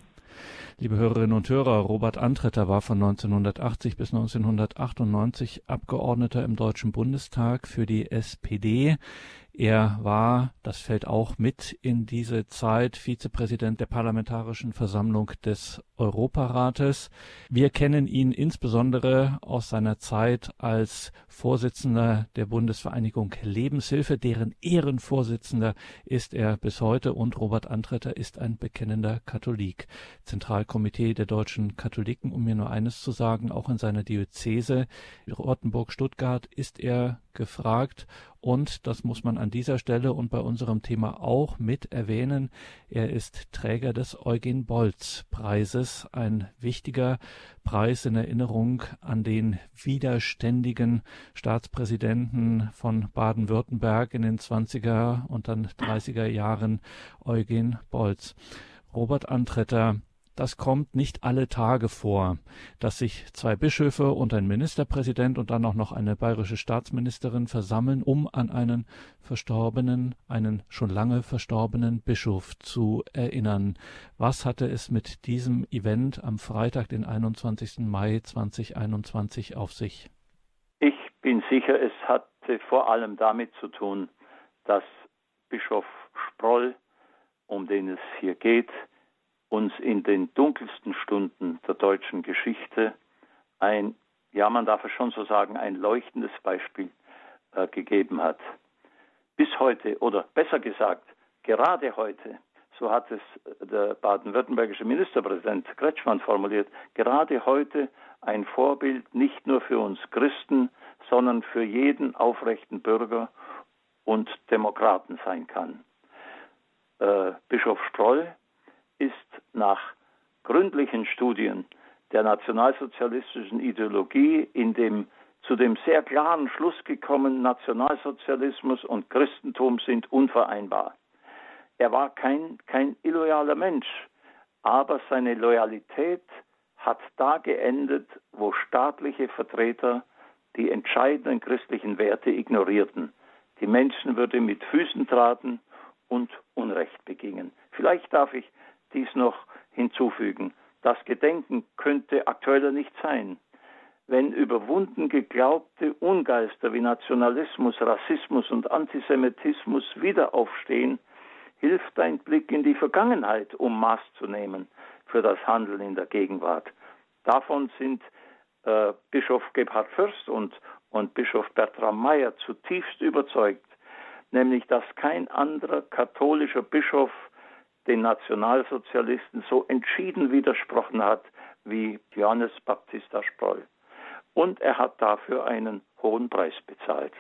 Liebe Hörerinnen und Hörer, Robert Antretter war von 1980 bis 1998 Abgeordneter im Deutschen Bundestag für die SPD. Er war, das fällt auch mit in diese Zeit, Vizepräsident der Parlamentarischen Versammlung des Europarates. Wir kennen ihn insbesondere aus seiner Zeit als Vorsitzender der Bundesvereinigung Lebenshilfe, deren Ehrenvorsitzender ist er bis heute und Robert Antretter ist ein bekennender Katholik. Zentralkomitee der deutschen Katholiken, um mir nur eines zu sagen, auch in seiner Diözese Rottenburg-Stuttgart ist er gefragt und das muss man an dieser Stelle und bei unserem Thema auch mit erwähnen. Er ist Träger des Eugen Bolz Preises, ein wichtiger Preis in Erinnerung an den widerständigen Staatspräsidenten von Baden-Württemberg in den 20er und dann 30er Jahren Eugen Bolz. Robert Antretter das kommt nicht alle Tage vor, dass sich zwei Bischöfe und ein Ministerpräsident und dann auch noch eine bayerische Staatsministerin versammeln, um an einen verstorbenen, einen schon lange verstorbenen Bischof zu erinnern. Was hatte es mit diesem Event am Freitag, den 21. Mai 2021 auf sich? Ich bin sicher, es hatte vor allem damit zu tun, dass Bischof Sproll, um den es hier geht, uns in den dunkelsten Stunden der deutschen Geschichte ein, ja, man darf es schon so sagen, ein leuchtendes Beispiel äh, gegeben hat. Bis heute, oder besser gesagt, gerade heute, so hat es der baden-württembergische Ministerpräsident Kretschmann formuliert, gerade heute ein Vorbild nicht nur für uns Christen, sondern für jeden aufrechten Bürger und Demokraten sein kann. Äh, Bischof Sproll ist nach gründlichen Studien der nationalsozialistischen Ideologie in dem zu dem sehr klaren Schluss gekommen, Nationalsozialismus und Christentum sind unvereinbar. Er war kein, kein illoyaler Mensch, aber seine Loyalität hat da geendet, wo staatliche Vertreter die entscheidenden christlichen Werte ignorierten. Die Menschenwürde mit Füßen traten und Unrecht begingen. Vielleicht darf ich dies noch hinzufügen. Das Gedenken könnte aktueller nicht sein. Wenn überwunden geglaubte Ungeister wie Nationalismus, Rassismus und Antisemitismus wieder aufstehen, hilft ein Blick in die Vergangenheit, um Maß zu nehmen für das Handeln in der Gegenwart. Davon sind äh, Bischof Gebhard Fürst und, und Bischof Bertram Meyer zutiefst überzeugt, nämlich dass kein anderer katholischer Bischof den Nationalsozialisten so entschieden widersprochen hat wie Johannes Baptista Sproll. Und er hat dafür einen hohen Preis bezahlt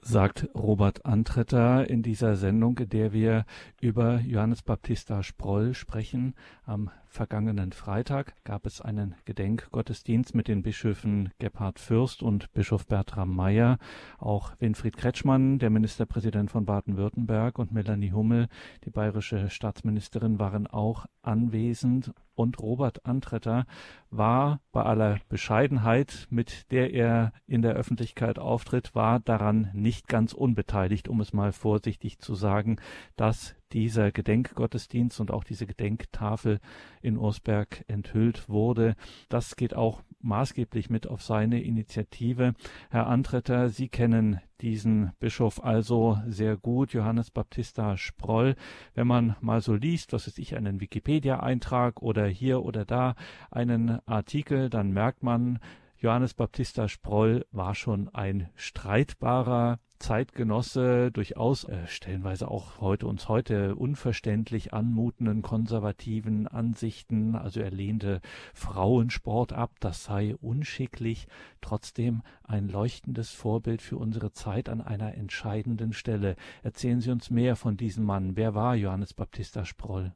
sagt Robert Antretter in dieser Sendung, in der wir über Johannes Baptista Sproll sprechen. Am vergangenen Freitag gab es einen Gedenkgottesdienst mit den Bischöfen Gebhard Fürst und Bischof Bertram Meyer. Auch Winfried Kretschmann, der Ministerpräsident von Baden-Württemberg, und Melanie Hummel, die bayerische Staatsministerin, waren auch anwesend. Und Robert Antretter war bei aller Bescheidenheit, mit der er in der Öffentlichkeit auftritt, war daran nicht ganz unbeteiligt, um es mal vorsichtig zu sagen, dass dieser Gedenkgottesdienst und auch diese Gedenktafel in Ursberg enthüllt wurde. Das geht auch maßgeblich mit auf seine Initiative. Herr Antretter, Sie kennen diesen Bischof also sehr gut, Johannes Baptista Sproll. Wenn man mal so liest, was ist ich, einen Wikipedia-Eintrag oder hier oder da einen Artikel, dann merkt man, Johannes Baptista Sproll war schon ein streitbarer Zeitgenosse durchaus äh, stellenweise auch heute uns heute unverständlich anmutenden konservativen Ansichten. Also er lehnte Frauensport ab, das sei unschicklich. Trotzdem ein leuchtendes Vorbild für unsere Zeit an einer entscheidenden Stelle. Erzählen Sie uns mehr von diesem Mann. Wer war Johannes Baptista Sproll?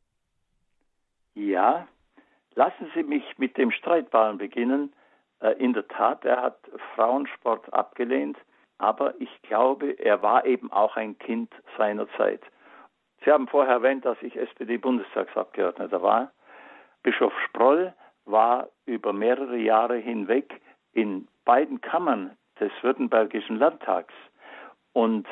Ja, lassen Sie mich mit dem Streitbaren beginnen. Äh, in der Tat, er hat Frauensport abgelehnt aber ich glaube, er war eben auch ein Kind seiner Zeit. Sie haben vorher erwähnt, dass ich SPD-Bundestagsabgeordneter war. Bischof Sproll war über mehrere Jahre hinweg in beiden Kammern des Württembergischen Landtags und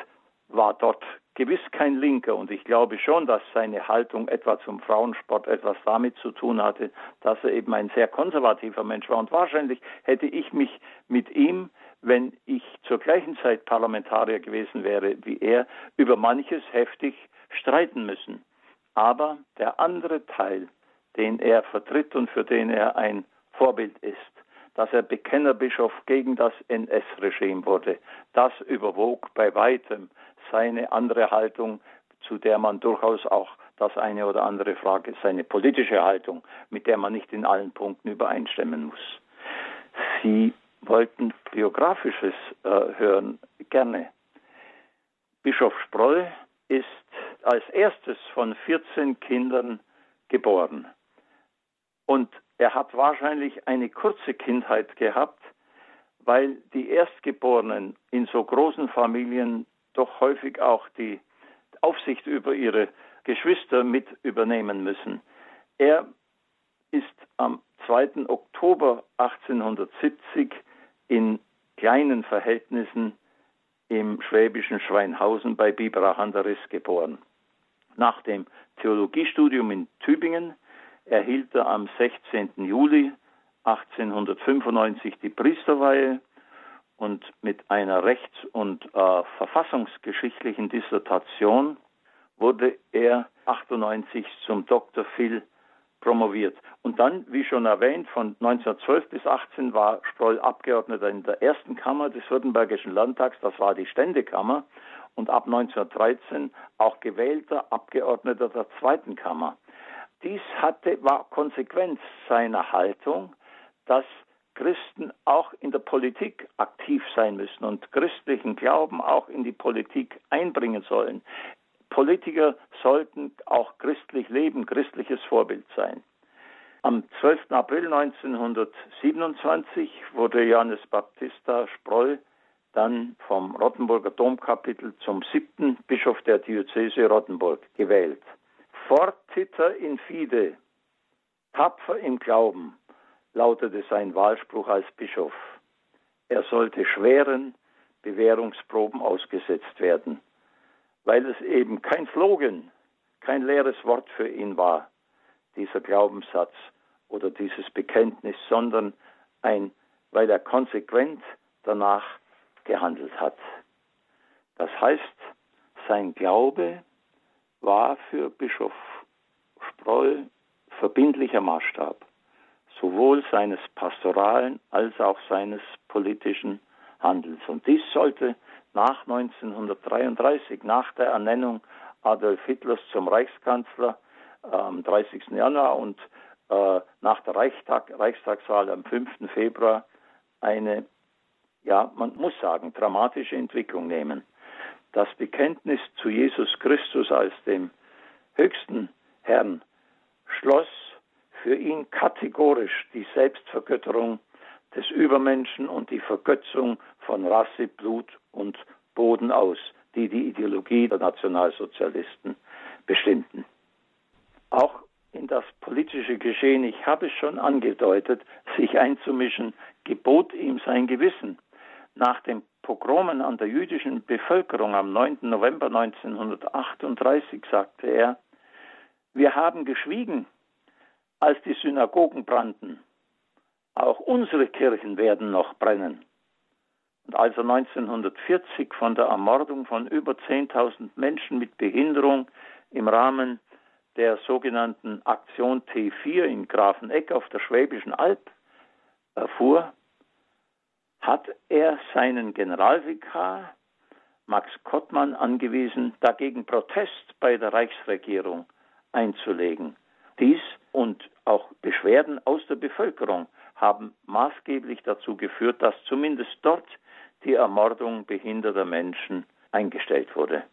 war dort gewiss kein Linker. Und ich glaube schon, dass seine Haltung etwa zum Frauensport etwas damit zu tun hatte, dass er eben ein sehr konservativer Mensch war. Und wahrscheinlich hätte ich mich mit ihm wenn ich zur gleichen Zeit Parlamentarier gewesen wäre wie er, über manches heftig streiten müssen. Aber der andere Teil, den er vertritt und für den er ein Vorbild ist, dass er Bekennerbischof gegen das NS-Regime wurde, das überwog bei weitem seine andere Haltung, zu der man durchaus auch das eine oder andere Frage, seine politische Haltung, mit der man nicht in allen Punkten übereinstimmen muss. Sie wollten biografisches äh, hören, gerne. Bischof Sproll ist als erstes von 14 Kindern geboren. Und er hat wahrscheinlich eine kurze Kindheit gehabt, weil die Erstgeborenen in so großen Familien doch häufig auch die Aufsicht über ihre Geschwister mit übernehmen müssen. Er ist am 2. Oktober 1870 in kleinen Verhältnissen im schwäbischen Schweinhausen bei Biberach an der Riss geboren. Nach dem Theologiestudium in Tübingen erhielt er am 16. Juli 1895 die Priesterweihe und mit einer rechts- und äh, verfassungsgeschichtlichen Dissertation wurde er 1898 zum Dr. Phil promoviert. Und dann, wie schon erwähnt, von 1912 bis 18 war Sproll Abgeordneter in der ersten Kammer des Württembergischen Landtags, das war die Ständekammer, und ab 1913 auch gewählter Abgeordneter der zweiten Kammer. Dies hatte, war Konsequenz seiner Haltung, dass Christen auch in der Politik aktiv sein müssen und christlichen Glauben auch in die Politik einbringen sollen. Politiker sollten auch christlich leben, christliches Vorbild sein. Am 12. April 1927 wurde Johannes Baptista Sproll dann vom Rottenburger Domkapitel zum siebten Bischof der Diözese Rottenburg gewählt. Fortiter in fide, tapfer im Glauben, lautete sein Wahlspruch als Bischof. Er sollte schweren Bewährungsproben ausgesetzt werden weil es eben kein Slogan, kein leeres Wort für ihn war, dieser Glaubenssatz oder dieses Bekenntnis, sondern ein, weil er konsequent danach gehandelt hat. Das heißt, sein Glaube war für Bischof Sproll verbindlicher Maßstab, sowohl seines pastoralen als auch seines politischen Handelns. Und dies sollte nach 1933, nach der Ernennung Adolf Hitlers zum Reichskanzler am 30. Januar und äh, nach der Reichstag, Reichstagswahl am 5. Februar eine, ja, man muss sagen, dramatische Entwicklung nehmen. Das Bekenntnis zu Jesus Christus als dem höchsten Herrn schloss für ihn kategorisch die Selbstvergötterung des Übermenschen und die Vergötzung von Rasse, Blut und Boden aus, die die Ideologie der Nationalsozialisten bestimmten. Auch in das politische Geschehen, ich habe es schon angedeutet, sich einzumischen, gebot ihm sein Gewissen. Nach den Pogromen an der jüdischen Bevölkerung am 9. November 1938 sagte er, wir haben geschwiegen, als die Synagogen brannten. Auch unsere Kirchen werden noch brennen. Und als er 1940 von der Ermordung von über 10.000 Menschen mit Behinderung im Rahmen der sogenannten Aktion T4 in Grafeneck auf der Schwäbischen Alb erfuhr, hat er seinen Generalvikar Max Kottmann angewiesen, dagegen Protest bei der Reichsregierung einzulegen. Dies und auch Beschwerden aus der Bevölkerung haben maßgeblich dazu geführt, dass zumindest dort die Ermordung behinderter Menschen eingestellt wurde.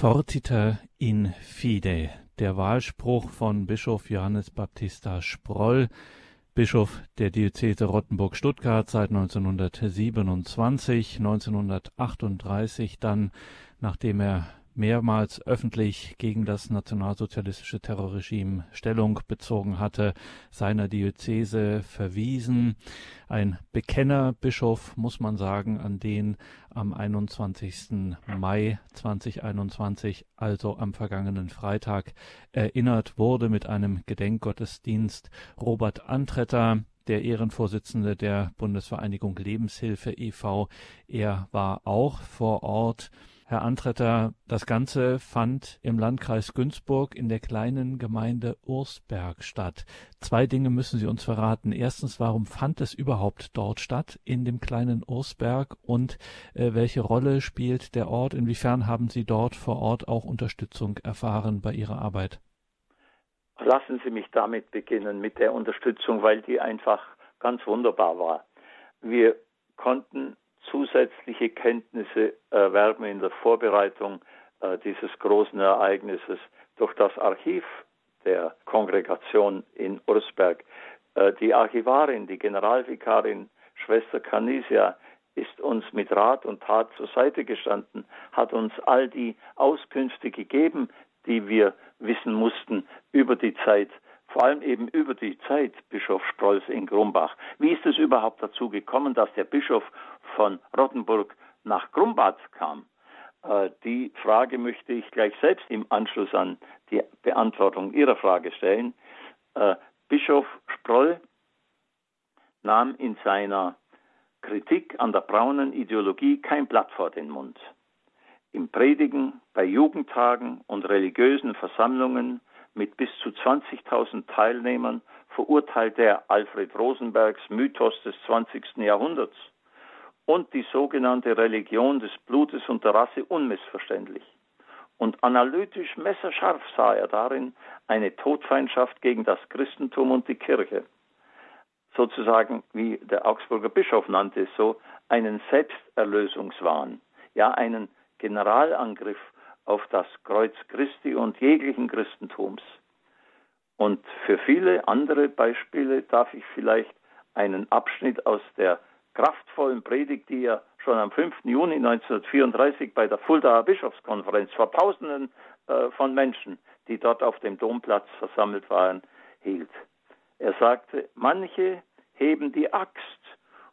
Fortiter in fide, der Wahlspruch von Bischof Johannes Baptista Sproll, Bischof der Diözese Rottenburg-Stuttgart seit 1927, 1938 dann, nachdem er mehrmals öffentlich gegen das nationalsozialistische Terrorregime Stellung bezogen hatte, seiner Diözese verwiesen. Ein Bekennerbischof, muss man sagen, an den am 21. Mai 2021, also am vergangenen Freitag, erinnert wurde mit einem Gedenkgottesdienst. Robert Antretter, der Ehrenvorsitzende der Bundesvereinigung Lebenshilfe e.V., er war auch vor Ort Herr Antretter, das Ganze fand im Landkreis Günzburg in der kleinen Gemeinde Ursberg statt. Zwei Dinge müssen Sie uns verraten. Erstens, warum fand es überhaupt dort statt, in dem kleinen Ursberg? Und äh, welche Rolle spielt der Ort? Inwiefern haben Sie dort vor Ort auch Unterstützung erfahren bei Ihrer Arbeit? Lassen Sie mich damit beginnen, mit der Unterstützung, weil die einfach ganz wunderbar war. Wir konnten zusätzliche Kenntnisse erwerben in der Vorbereitung äh, dieses großen Ereignisses durch das Archiv der Kongregation in Ursberg. Äh, die Archivarin, die Generalvikarin Schwester Canisia ist uns mit Rat und Tat zur Seite gestanden, hat uns all die Auskünfte gegeben, die wir wissen mussten über die Zeit vor allem eben über die Zeit Bischof Sprolls in Grumbach. Wie ist es überhaupt dazu gekommen, dass der Bischof von Rottenburg nach Grumbach kam? Äh, die Frage möchte ich gleich selbst im Anschluss an die Beantwortung Ihrer Frage stellen. Äh, Bischof Sproll nahm in seiner Kritik an der braunen Ideologie kein Blatt vor den Mund. Im Predigen, bei Jugendtagen und religiösen Versammlungen mit bis zu 20.000 Teilnehmern verurteilte er Alfred Rosenbergs Mythos des 20. Jahrhunderts und die sogenannte Religion des Blutes und der Rasse unmissverständlich. Und analytisch messerscharf sah er darin eine Todfeindschaft gegen das Christentum und die Kirche. Sozusagen, wie der Augsburger Bischof nannte es so, einen Selbsterlösungswahn, ja einen Generalangriff auf das Kreuz Christi und jeglichen Christentums. Und für viele andere Beispiele darf ich vielleicht einen Abschnitt aus der kraftvollen Predigt, die er schon am 5. Juni 1934 bei der Fuldaer Bischofskonferenz vor Tausenden äh, von Menschen, die dort auf dem Domplatz versammelt waren, hielt. Er sagte, manche heben die Axt,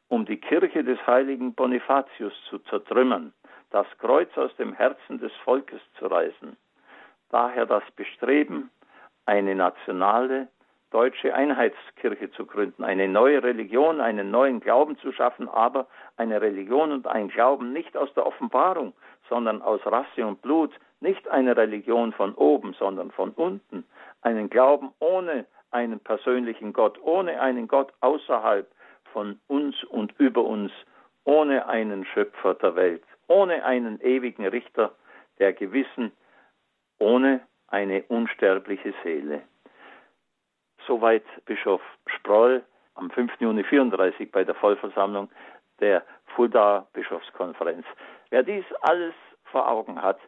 um die Kirche des heiligen Bonifatius zu zertrümmern das Kreuz aus dem Herzen des Volkes zu reißen. Daher das Bestreben, eine nationale deutsche Einheitskirche zu gründen, eine neue Religion, einen neuen Glauben zu schaffen, aber eine Religion und ein Glauben nicht aus der Offenbarung, sondern aus Rasse und Blut, nicht eine Religion von oben, sondern von unten, einen Glauben ohne einen persönlichen Gott, ohne einen Gott außerhalb von uns und über uns, ohne einen Schöpfer der Welt ohne einen ewigen Richter der Gewissen, ohne eine unsterbliche Seele. Soweit Bischof Sproll am 5. Juni 34 bei der Vollversammlung der Fulda Bischofskonferenz. Wer dies alles vor Augen hat,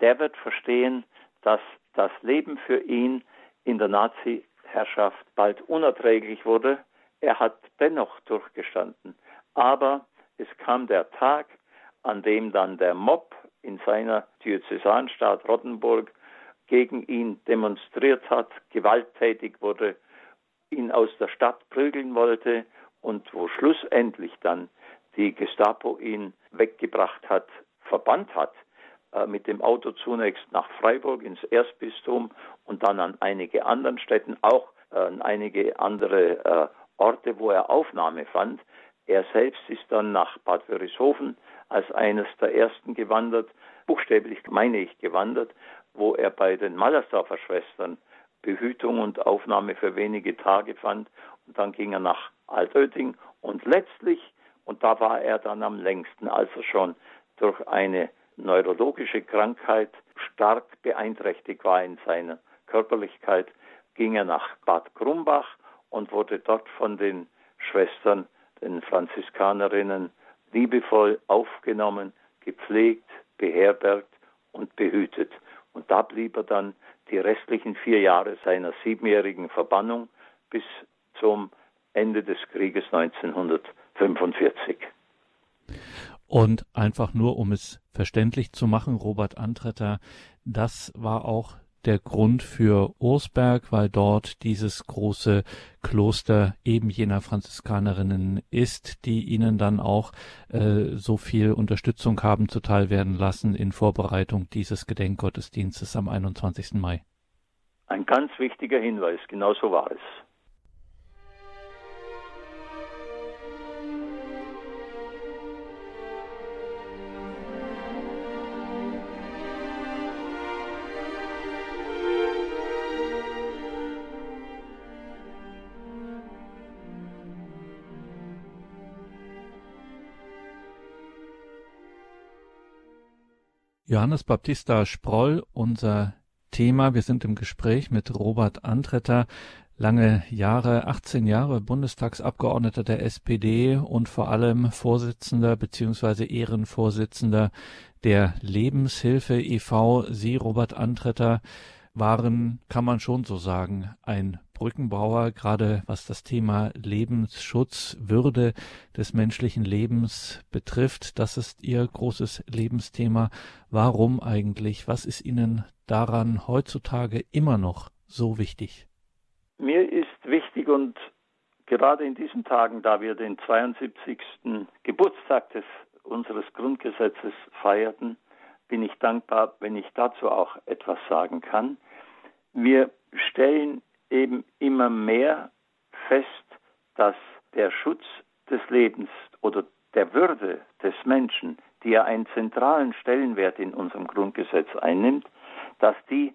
der wird verstehen, dass das Leben für ihn in der Nazi-Herrschaft bald unerträglich wurde. Er hat dennoch durchgestanden. Aber es kam der Tag, an dem dann der Mob in seiner Diözesanstadt Rottenburg gegen ihn demonstriert hat, gewalttätig wurde, ihn aus der Stadt prügeln wollte und wo schlussendlich dann die Gestapo ihn weggebracht hat, verbannt hat, äh, mit dem Auto zunächst nach Freiburg ins Erzbistum und dann an einige anderen Städten, auch äh, an einige andere äh, Orte, wo er Aufnahme fand. Er selbst ist dann nach Bad Wörishofen als eines der ersten gewandert, buchstäblich meine ich gewandert, wo er bei den Mallersdorfer Schwestern Behütung und Aufnahme für wenige Tage fand. Und dann ging er nach Altötting und letztlich, und da war er dann am längsten, als er schon durch eine neurologische Krankheit stark beeinträchtigt war in seiner Körperlichkeit, ging er nach Bad Grumbach und wurde dort von den Schwestern, den Franziskanerinnen, liebevoll aufgenommen, gepflegt, beherbergt und behütet. Und da blieb er dann die restlichen vier Jahre seiner siebenjährigen Verbannung bis zum Ende des Krieges 1945. Und einfach nur, um es verständlich zu machen, Robert Antretter, das war auch der Grund für Ursberg, weil dort dieses große Kloster eben jener Franziskanerinnen ist, die ihnen dann auch äh, so viel Unterstützung haben zuteil werden lassen in Vorbereitung dieses Gedenkgottesdienstes am 21. Mai. Ein ganz wichtiger Hinweis, genau so war es. Johannes Baptista Sproll, unser Thema. Wir sind im Gespräch mit Robert Antretter, lange Jahre, 18 Jahre Bundestagsabgeordneter der SPD und vor allem Vorsitzender beziehungsweise Ehrenvorsitzender der Lebenshilfe e.V. Sie, Robert Antretter, waren, kann man schon so sagen, ein Brückenbauer, gerade was das Thema Lebensschutz, Würde des menschlichen Lebens betrifft. Das ist Ihr großes Lebensthema. Warum eigentlich? Was ist Ihnen daran heutzutage immer noch so wichtig? Mir ist wichtig und gerade in diesen Tagen, da wir den 72. Geburtstag des, unseres Grundgesetzes feierten, bin ich dankbar, wenn ich dazu auch etwas sagen kann. Wir stellen eben immer mehr fest, dass der Schutz des Lebens oder der Würde des Menschen, die ja einen zentralen Stellenwert in unserem Grundgesetz einnimmt, dass die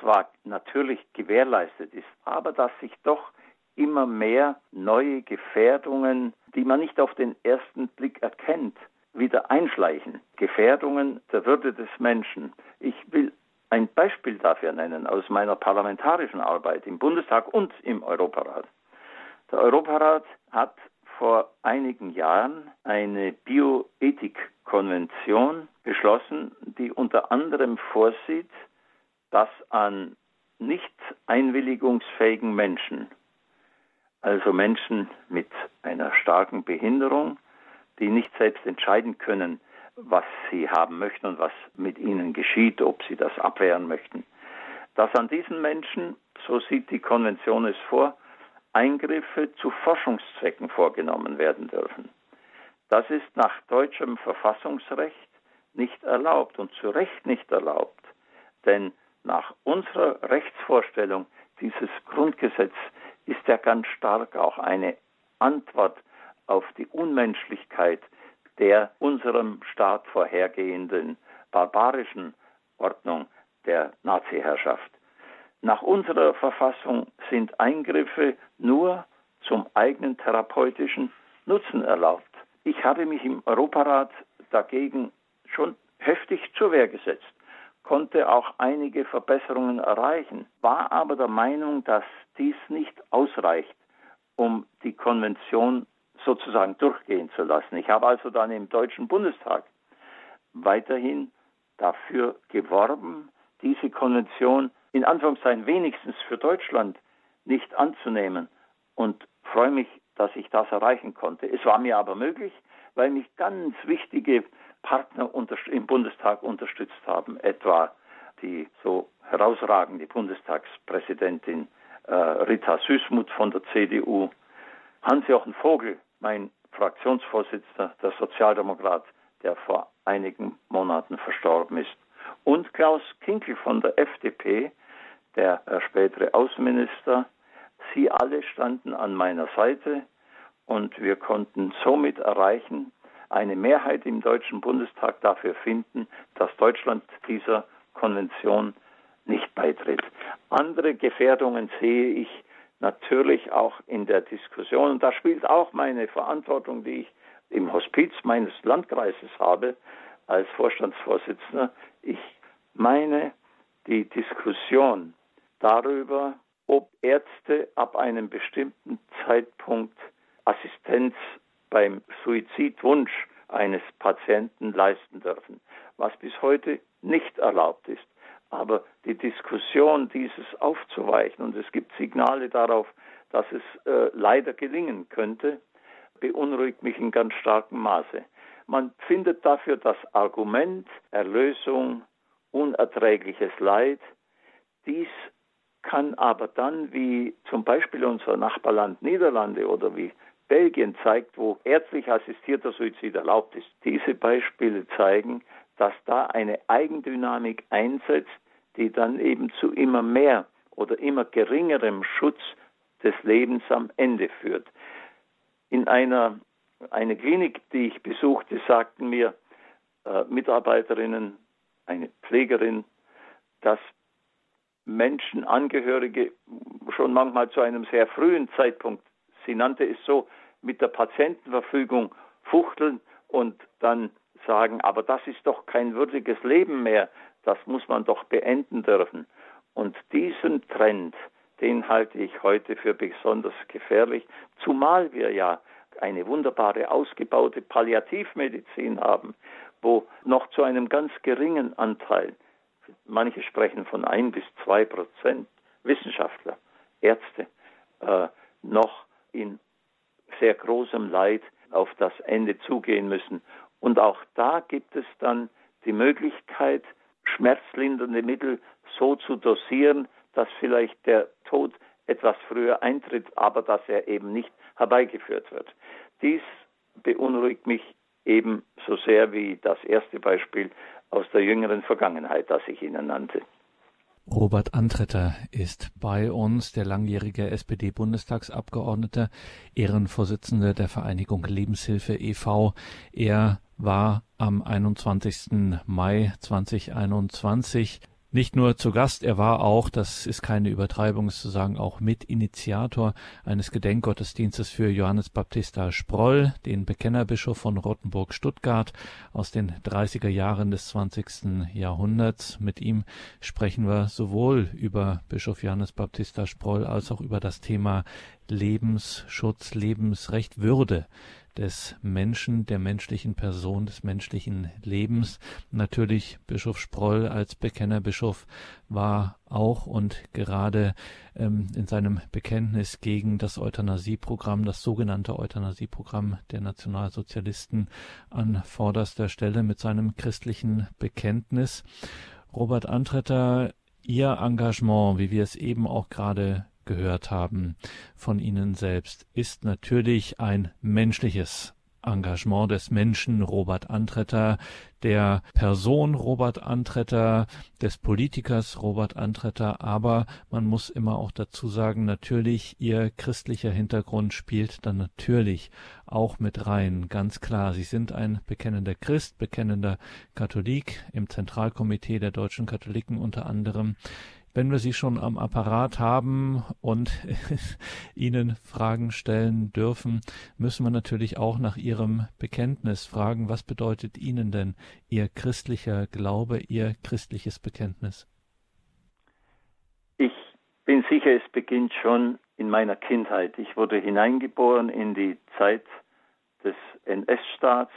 zwar natürlich gewährleistet ist, aber dass sich doch immer mehr neue Gefährdungen, die man nicht auf den ersten Blick erkennt, wieder einschleichen. Gefährdungen der Würde des Menschen. Ich will ein Beispiel dafür nennen aus meiner parlamentarischen Arbeit im Bundestag und im Europarat. Der Europarat hat vor einigen Jahren eine Bioethikkonvention beschlossen, die unter anderem vorsieht, dass an nicht einwilligungsfähigen Menschen, also Menschen mit einer starken Behinderung, die nicht selbst entscheiden können, was sie haben möchten und was mit ihnen geschieht, ob sie das abwehren möchten, dass an diesen Menschen, so sieht die Konvention es vor, Eingriffe zu Forschungszwecken vorgenommen werden dürfen. Das ist nach deutschem Verfassungsrecht nicht erlaubt und zu Recht nicht erlaubt, denn nach unserer Rechtsvorstellung dieses Grundgesetz ist ja ganz stark auch eine Antwort auf die Unmenschlichkeit der unserem Staat vorhergehenden barbarischen Ordnung der Nazi-Herrschaft. Nach unserer Verfassung sind Eingriffe nur zum eigenen therapeutischen Nutzen erlaubt. Ich habe mich im Europarat dagegen schon heftig zur Wehr gesetzt konnte auch einige Verbesserungen erreichen, war aber der Meinung, dass dies nicht ausreicht, um die Konvention sozusagen durchgehen zu lassen. Ich habe also dann im Deutschen Bundestag weiterhin dafür geworben, diese Konvention in Anführungszeichen wenigstens für Deutschland nicht anzunehmen und freue mich, dass ich das erreichen konnte. Es war mir aber möglich, weil mich ganz wichtige Partner im Bundestag unterstützt haben, etwa die so herausragende Bundestagspräsidentin äh, Rita Süßmuth von der CDU, Hans-Jochen Vogel, mein Fraktionsvorsitzender, der Sozialdemokrat, der vor einigen Monaten verstorben ist, und Klaus Kinkel von der FDP, der äh, spätere Außenminister. Sie alle standen an meiner Seite und wir konnten somit erreichen, eine Mehrheit im Deutschen Bundestag dafür finden, dass Deutschland dieser Konvention nicht beitritt. Andere Gefährdungen sehe ich natürlich auch in der Diskussion. Und da spielt auch meine Verantwortung, die ich im Hospiz meines Landkreises habe, als Vorstandsvorsitzender. Ich meine, die Diskussion darüber, ob Ärzte ab einem bestimmten Zeitpunkt Assistenz beim Suizidwunsch eines Patienten leisten dürfen, was bis heute nicht erlaubt ist. Aber die Diskussion, dieses aufzuweichen, und es gibt Signale darauf, dass es äh, leider gelingen könnte, beunruhigt mich in ganz starkem Maße. Man findet dafür das Argument Erlösung, unerträgliches Leid. Dies kann aber dann, wie zum Beispiel unser Nachbarland Niederlande oder wie Belgien zeigt, wo ärztlich assistierter Suizid erlaubt ist. Diese Beispiele zeigen, dass da eine Eigendynamik einsetzt, die dann eben zu immer mehr oder immer geringerem Schutz des Lebens am Ende führt. In einer eine Klinik, die ich besuchte, sagten mir äh, Mitarbeiterinnen, eine Pflegerin, dass Menschen, Angehörige schon manchmal zu einem sehr frühen Zeitpunkt sie nannte es so, mit der Patientenverfügung fuchteln und dann sagen, aber das ist doch kein würdiges Leben mehr, das muss man doch beenden dürfen. Und diesen Trend, den halte ich heute für besonders gefährlich, zumal wir ja eine wunderbare ausgebaute Palliativmedizin haben, wo noch zu einem ganz geringen Anteil, manche sprechen von ein bis zwei Prozent Wissenschaftler, Ärzte, äh, noch in sehr großem Leid auf das Ende zugehen müssen. Und auch da gibt es dann die Möglichkeit, schmerzlindernde Mittel so zu dosieren, dass vielleicht der Tod etwas früher eintritt, aber dass er eben nicht herbeigeführt wird. Dies beunruhigt mich eben so sehr wie das erste Beispiel aus der jüngeren Vergangenheit, das ich Ihnen nannte. Robert Antretter ist bei uns, der langjährige SPD-Bundestagsabgeordnete, Ehrenvorsitzender der Vereinigung Lebenshilfe e.V. Er war am 21. Mai 2021 nicht nur zu Gast, er war auch, das ist keine Übertreibung, es zu sagen, auch Mitinitiator eines Gedenkgottesdienstes für Johannes Baptista Sproll, den Bekennerbischof von Rottenburg-Stuttgart aus den 30er Jahren des 20. Jahrhunderts. Mit ihm sprechen wir sowohl über Bischof Johannes Baptista Sproll als auch über das Thema Lebensschutz, Lebensrecht, Würde des Menschen, der menschlichen Person, des menschlichen Lebens. Natürlich Bischof Sproll als Bekennerbischof war auch und gerade ähm, in seinem Bekenntnis gegen das Euthanasieprogramm, das sogenannte Euthanasieprogramm der Nationalsozialisten an vorderster Stelle mit seinem christlichen Bekenntnis. Robert Antretter, Ihr Engagement, wie wir es eben auch gerade gehört haben von Ihnen selbst, ist natürlich ein menschliches Engagement des Menschen Robert Antretter, der Person Robert Antretter, des Politikers Robert Antretter, aber man muss immer auch dazu sagen, natürlich ihr christlicher Hintergrund spielt dann natürlich auch mit rein, ganz klar. Sie sind ein bekennender Christ, bekennender Katholik im Zentralkomitee der deutschen Katholiken unter anderem wenn wir Sie schon am Apparat haben und Ihnen Fragen stellen dürfen, müssen wir natürlich auch nach Ihrem Bekenntnis fragen, was bedeutet Ihnen denn Ihr christlicher Glaube, Ihr christliches Bekenntnis? Ich bin sicher, es beginnt schon in meiner Kindheit. Ich wurde hineingeboren in die Zeit des NS-Staats.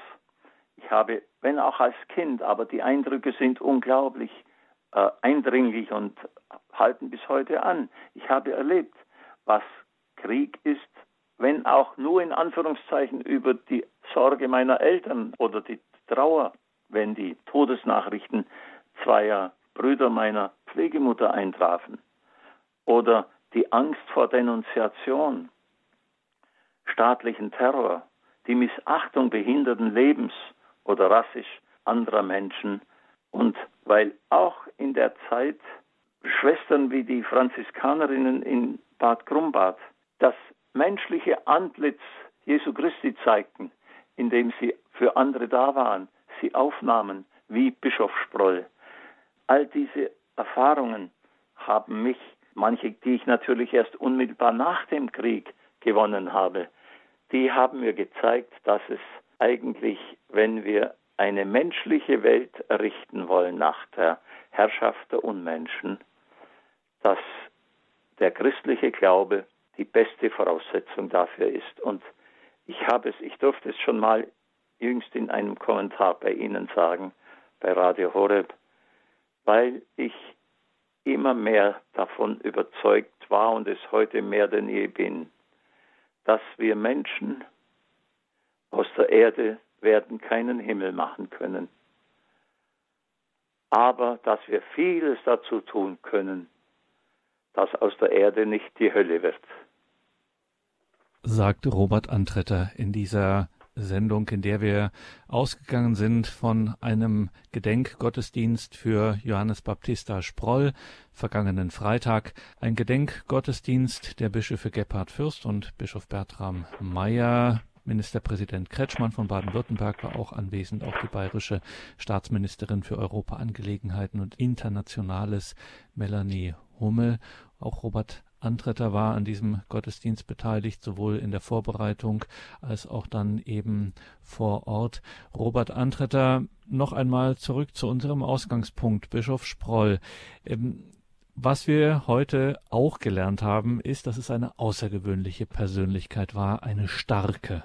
Ich habe, wenn auch als Kind, aber die Eindrücke sind unglaublich äh, eindringlich und halten bis heute an. Ich habe erlebt, was Krieg ist, wenn auch nur in Anführungszeichen über die Sorge meiner Eltern oder die Trauer, wenn die Todesnachrichten zweier Brüder meiner Pflegemutter eintrafen oder die Angst vor Denunziation, staatlichen Terror, die Missachtung behinderten Lebens oder rassisch anderer Menschen und weil auch in der Zeit Schwestern wie die Franziskanerinnen in Bad Grumbad das menschliche Antlitz Jesu Christi zeigten, indem sie für andere da waren, sie aufnahmen, wie Bischof Sproll. All diese Erfahrungen haben mich, manche, die ich natürlich erst unmittelbar nach dem Krieg gewonnen habe, die haben mir gezeigt, dass es eigentlich, wenn wir eine menschliche Welt errichten wollen nach der Herrschaft der Unmenschen, dass der christliche Glaube die beste Voraussetzung dafür ist. Und ich habe es, ich durfte es schon mal jüngst in einem Kommentar bei Ihnen sagen, bei Radio Horeb, weil ich immer mehr davon überzeugt war und es heute mehr denn je bin, dass wir Menschen aus der Erde werden keinen Himmel machen können. Aber dass wir vieles dazu tun können, dass aus der Erde nicht die Hölle wird. Sagt Robert Antretter in dieser Sendung, in der wir ausgegangen sind von einem Gedenkgottesdienst für Johannes Baptista Sproll vergangenen Freitag. Ein Gedenkgottesdienst der Bischöfe Gebhard Fürst und Bischof Bertram Meyer Ministerpräsident Kretschmann von Baden-Württemberg war auch anwesend, auch die bayerische Staatsministerin für Europaangelegenheiten und Internationales Melanie Hummel. Auch Robert Antretter war an diesem Gottesdienst beteiligt, sowohl in der Vorbereitung als auch dann eben vor Ort. Robert Antretter, noch einmal zurück zu unserem Ausgangspunkt, Bischof Sproll. Ähm, was wir heute auch gelernt haben, ist, dass es eine außergewöhnliche Persönlichkeit war, eine starke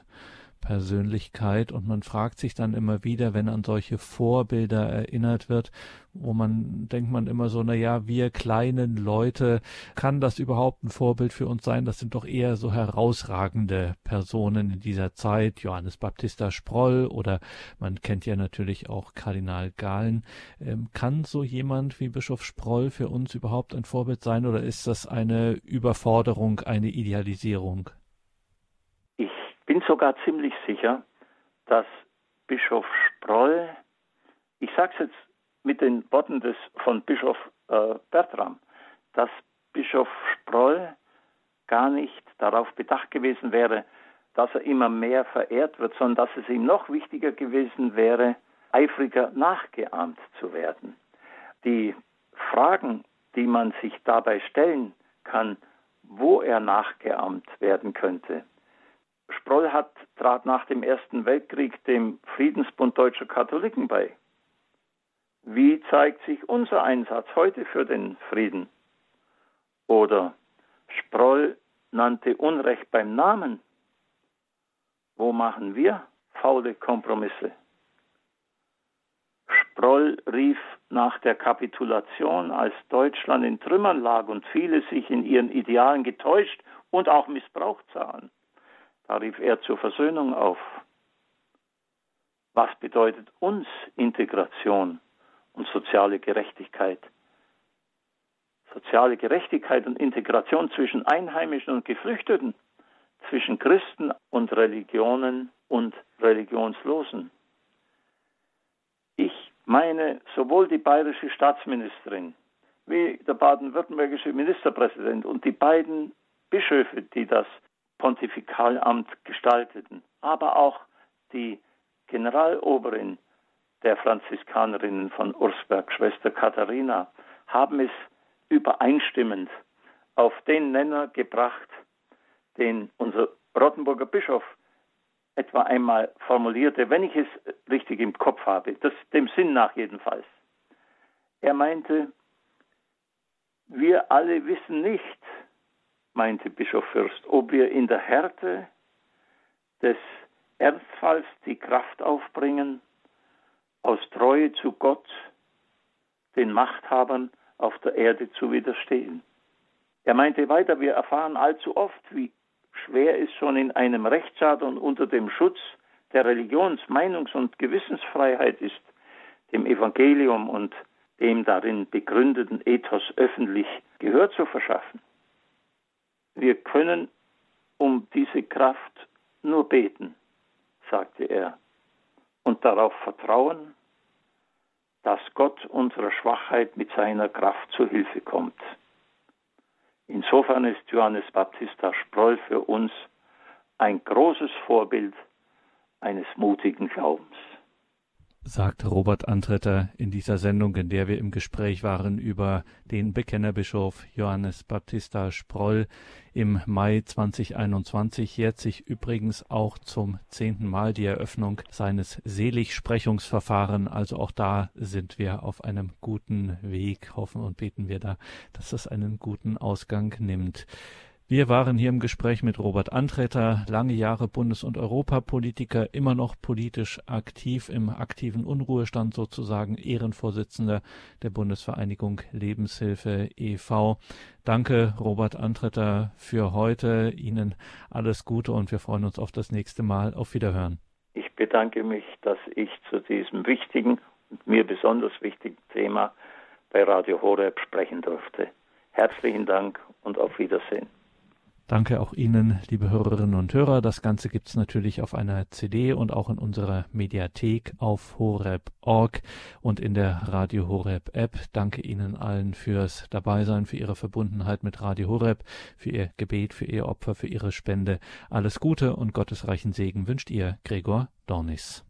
Persönlichkeit und man fragt sich dann immer wieder, wenn an solche Vorbilder erinnert wird, wo man denkt man immer so, na ja, wir kleinen Leute, kann das überhaupt ein Vorbild für uns sein? Das sind doch eher so herausragende Personen in dieser Zeit, Johannes Baptista Sproll oder man kennt ja natürlich auch Kardinal Gahlen. Ähm, kann so jemand wie Bischof Sproll für uns überhaupt ein Vorbild sein oder ist das eine Überforderung, eine Idealisierung? Bin sogar ziemlich sicher, dass Bischof Sproll, ich sage es jetzt mit den Worten des, von Bischof äh, Bertram, dass Bischof Sproll gar nicht darauf bedacht gewesen wäre, dass er immer mehr verehrt wird, sondern dass es ihm noch wichtiger gewesen wäre, eifriger nachgeahmt zu werden. Die Fragen, die man sich dabei stellen kann, wo er nachgeahmt werden könnte, Sproll hat, trat nach dem Ersten Weltkrieg dem Friedensbund deutscher Katholiken bei. Wie zeigt sich unser Einsatz heute für den Frieden? Oder Sproll nannte Unrecht beim Namen. Wo machen wir faule Kompromisse? Sproll rief nach der Kapitulation, als Deutschland in Trümmern lag und viele sich in ihren Idealen getäuscht und auch missbraucht sahen. Da rief er zur Versöhnung auf. Was bedeutet uns Integration und soziale Gerechtigkeit? Soziale Gerechtigkeit und Integration zwischen Einheimischen und Geflüchteten, zwischen Christen und Religionen und Religionslosen. Ich meine, sowohl die bayerische Staatsministerin wie der baden-württembergische Ministerpräsident und die beiden Bischöfe, die das Pontifikalamt gestalteten, aber auch die Generaloberin der Franziskanerinnen von Ursberg, Schwester Katharina, haben es übereinstimmend auf den Nenner gebracht, den unser Rottenburger Bischof etwa einmal formulierte, wenn ich es richtig im Kopf habe, das dem Sinn nach jedenfalls. Er meinte, wir alle wissen nicht, meinte Bischof Fürst, ob wir in der Härte des Ernstfalls die Kraft aufbringen, aus Treue zu Gott den Machthabern auf der Erde zu widerstehen. Er meinte weiter, wir erfahren allzu oft, wie schwer es schon in einem Rechtsstaat und unter dem Schutz der Religions-, Meinungs- und Gewissensfreiheit ist, dem Evangelium und dem darin begründeten Ethos öffentlich Gehör zu verschaffen. Wir können um diese Kraft nur beten, sagte er, und darauf vertrauen, dass Gott unserer Schwachheit mit seiner Kraft zu Hilfe kommt. Insofern ist Johannes Baptista Sproll für uns ein großes Vorbild eines mutigen Glaubens sagt Robert Antretter in dieser Sendung, in der wir im Gespräch waren über den Bekennerbischof Johannes Baptista Sproll. Im Mai 2021 jährt sich übrigens auch zum zehnten Mal die Eröffnung seines Seligsprechungsverfahren. Also auch da sind wir auf einem guten Weg. Hoffen und beten wir da, dass das einen guten Ausgang nimmt. Wir waren hier im Gespräch mit Robert Antreter, lange Jahre Bundes- und Europapolitiker, immer noch politisch aktiv im aktiven Unruhestand sozusagen, Ehrenvorsitzender der Bundesvereinigung Lebenshilfe e.V. Danke, Robert Antreter, für heute. Ihnen alles Gute und wir freuen uns auf das nächste Mal. Auf Wiederhören. Ich bedanke mich, dass ich zu diesem wichtigen und mir besonders wichtigen Thema bei Radio Horeb sprechen durfte. Herzlichen Dank und auf Wiedersehen. Danke auch Ihnen, liebe Hörerinnen und Hörer. Das Ganze gibt's natürlich auf einer CD und auch in unserer Mediathek auf horeb.org und in der Radio Horeb App. Danke Ihnen allen fürs Dabeisein, für Ihre Verbundenheit mit Radio Horeb, für Ihr Gebet, für Ihr Opfer, für Ihre Spende. Alles Gute und gottesreichen Segen wünscht Ihr Gregor Dornis.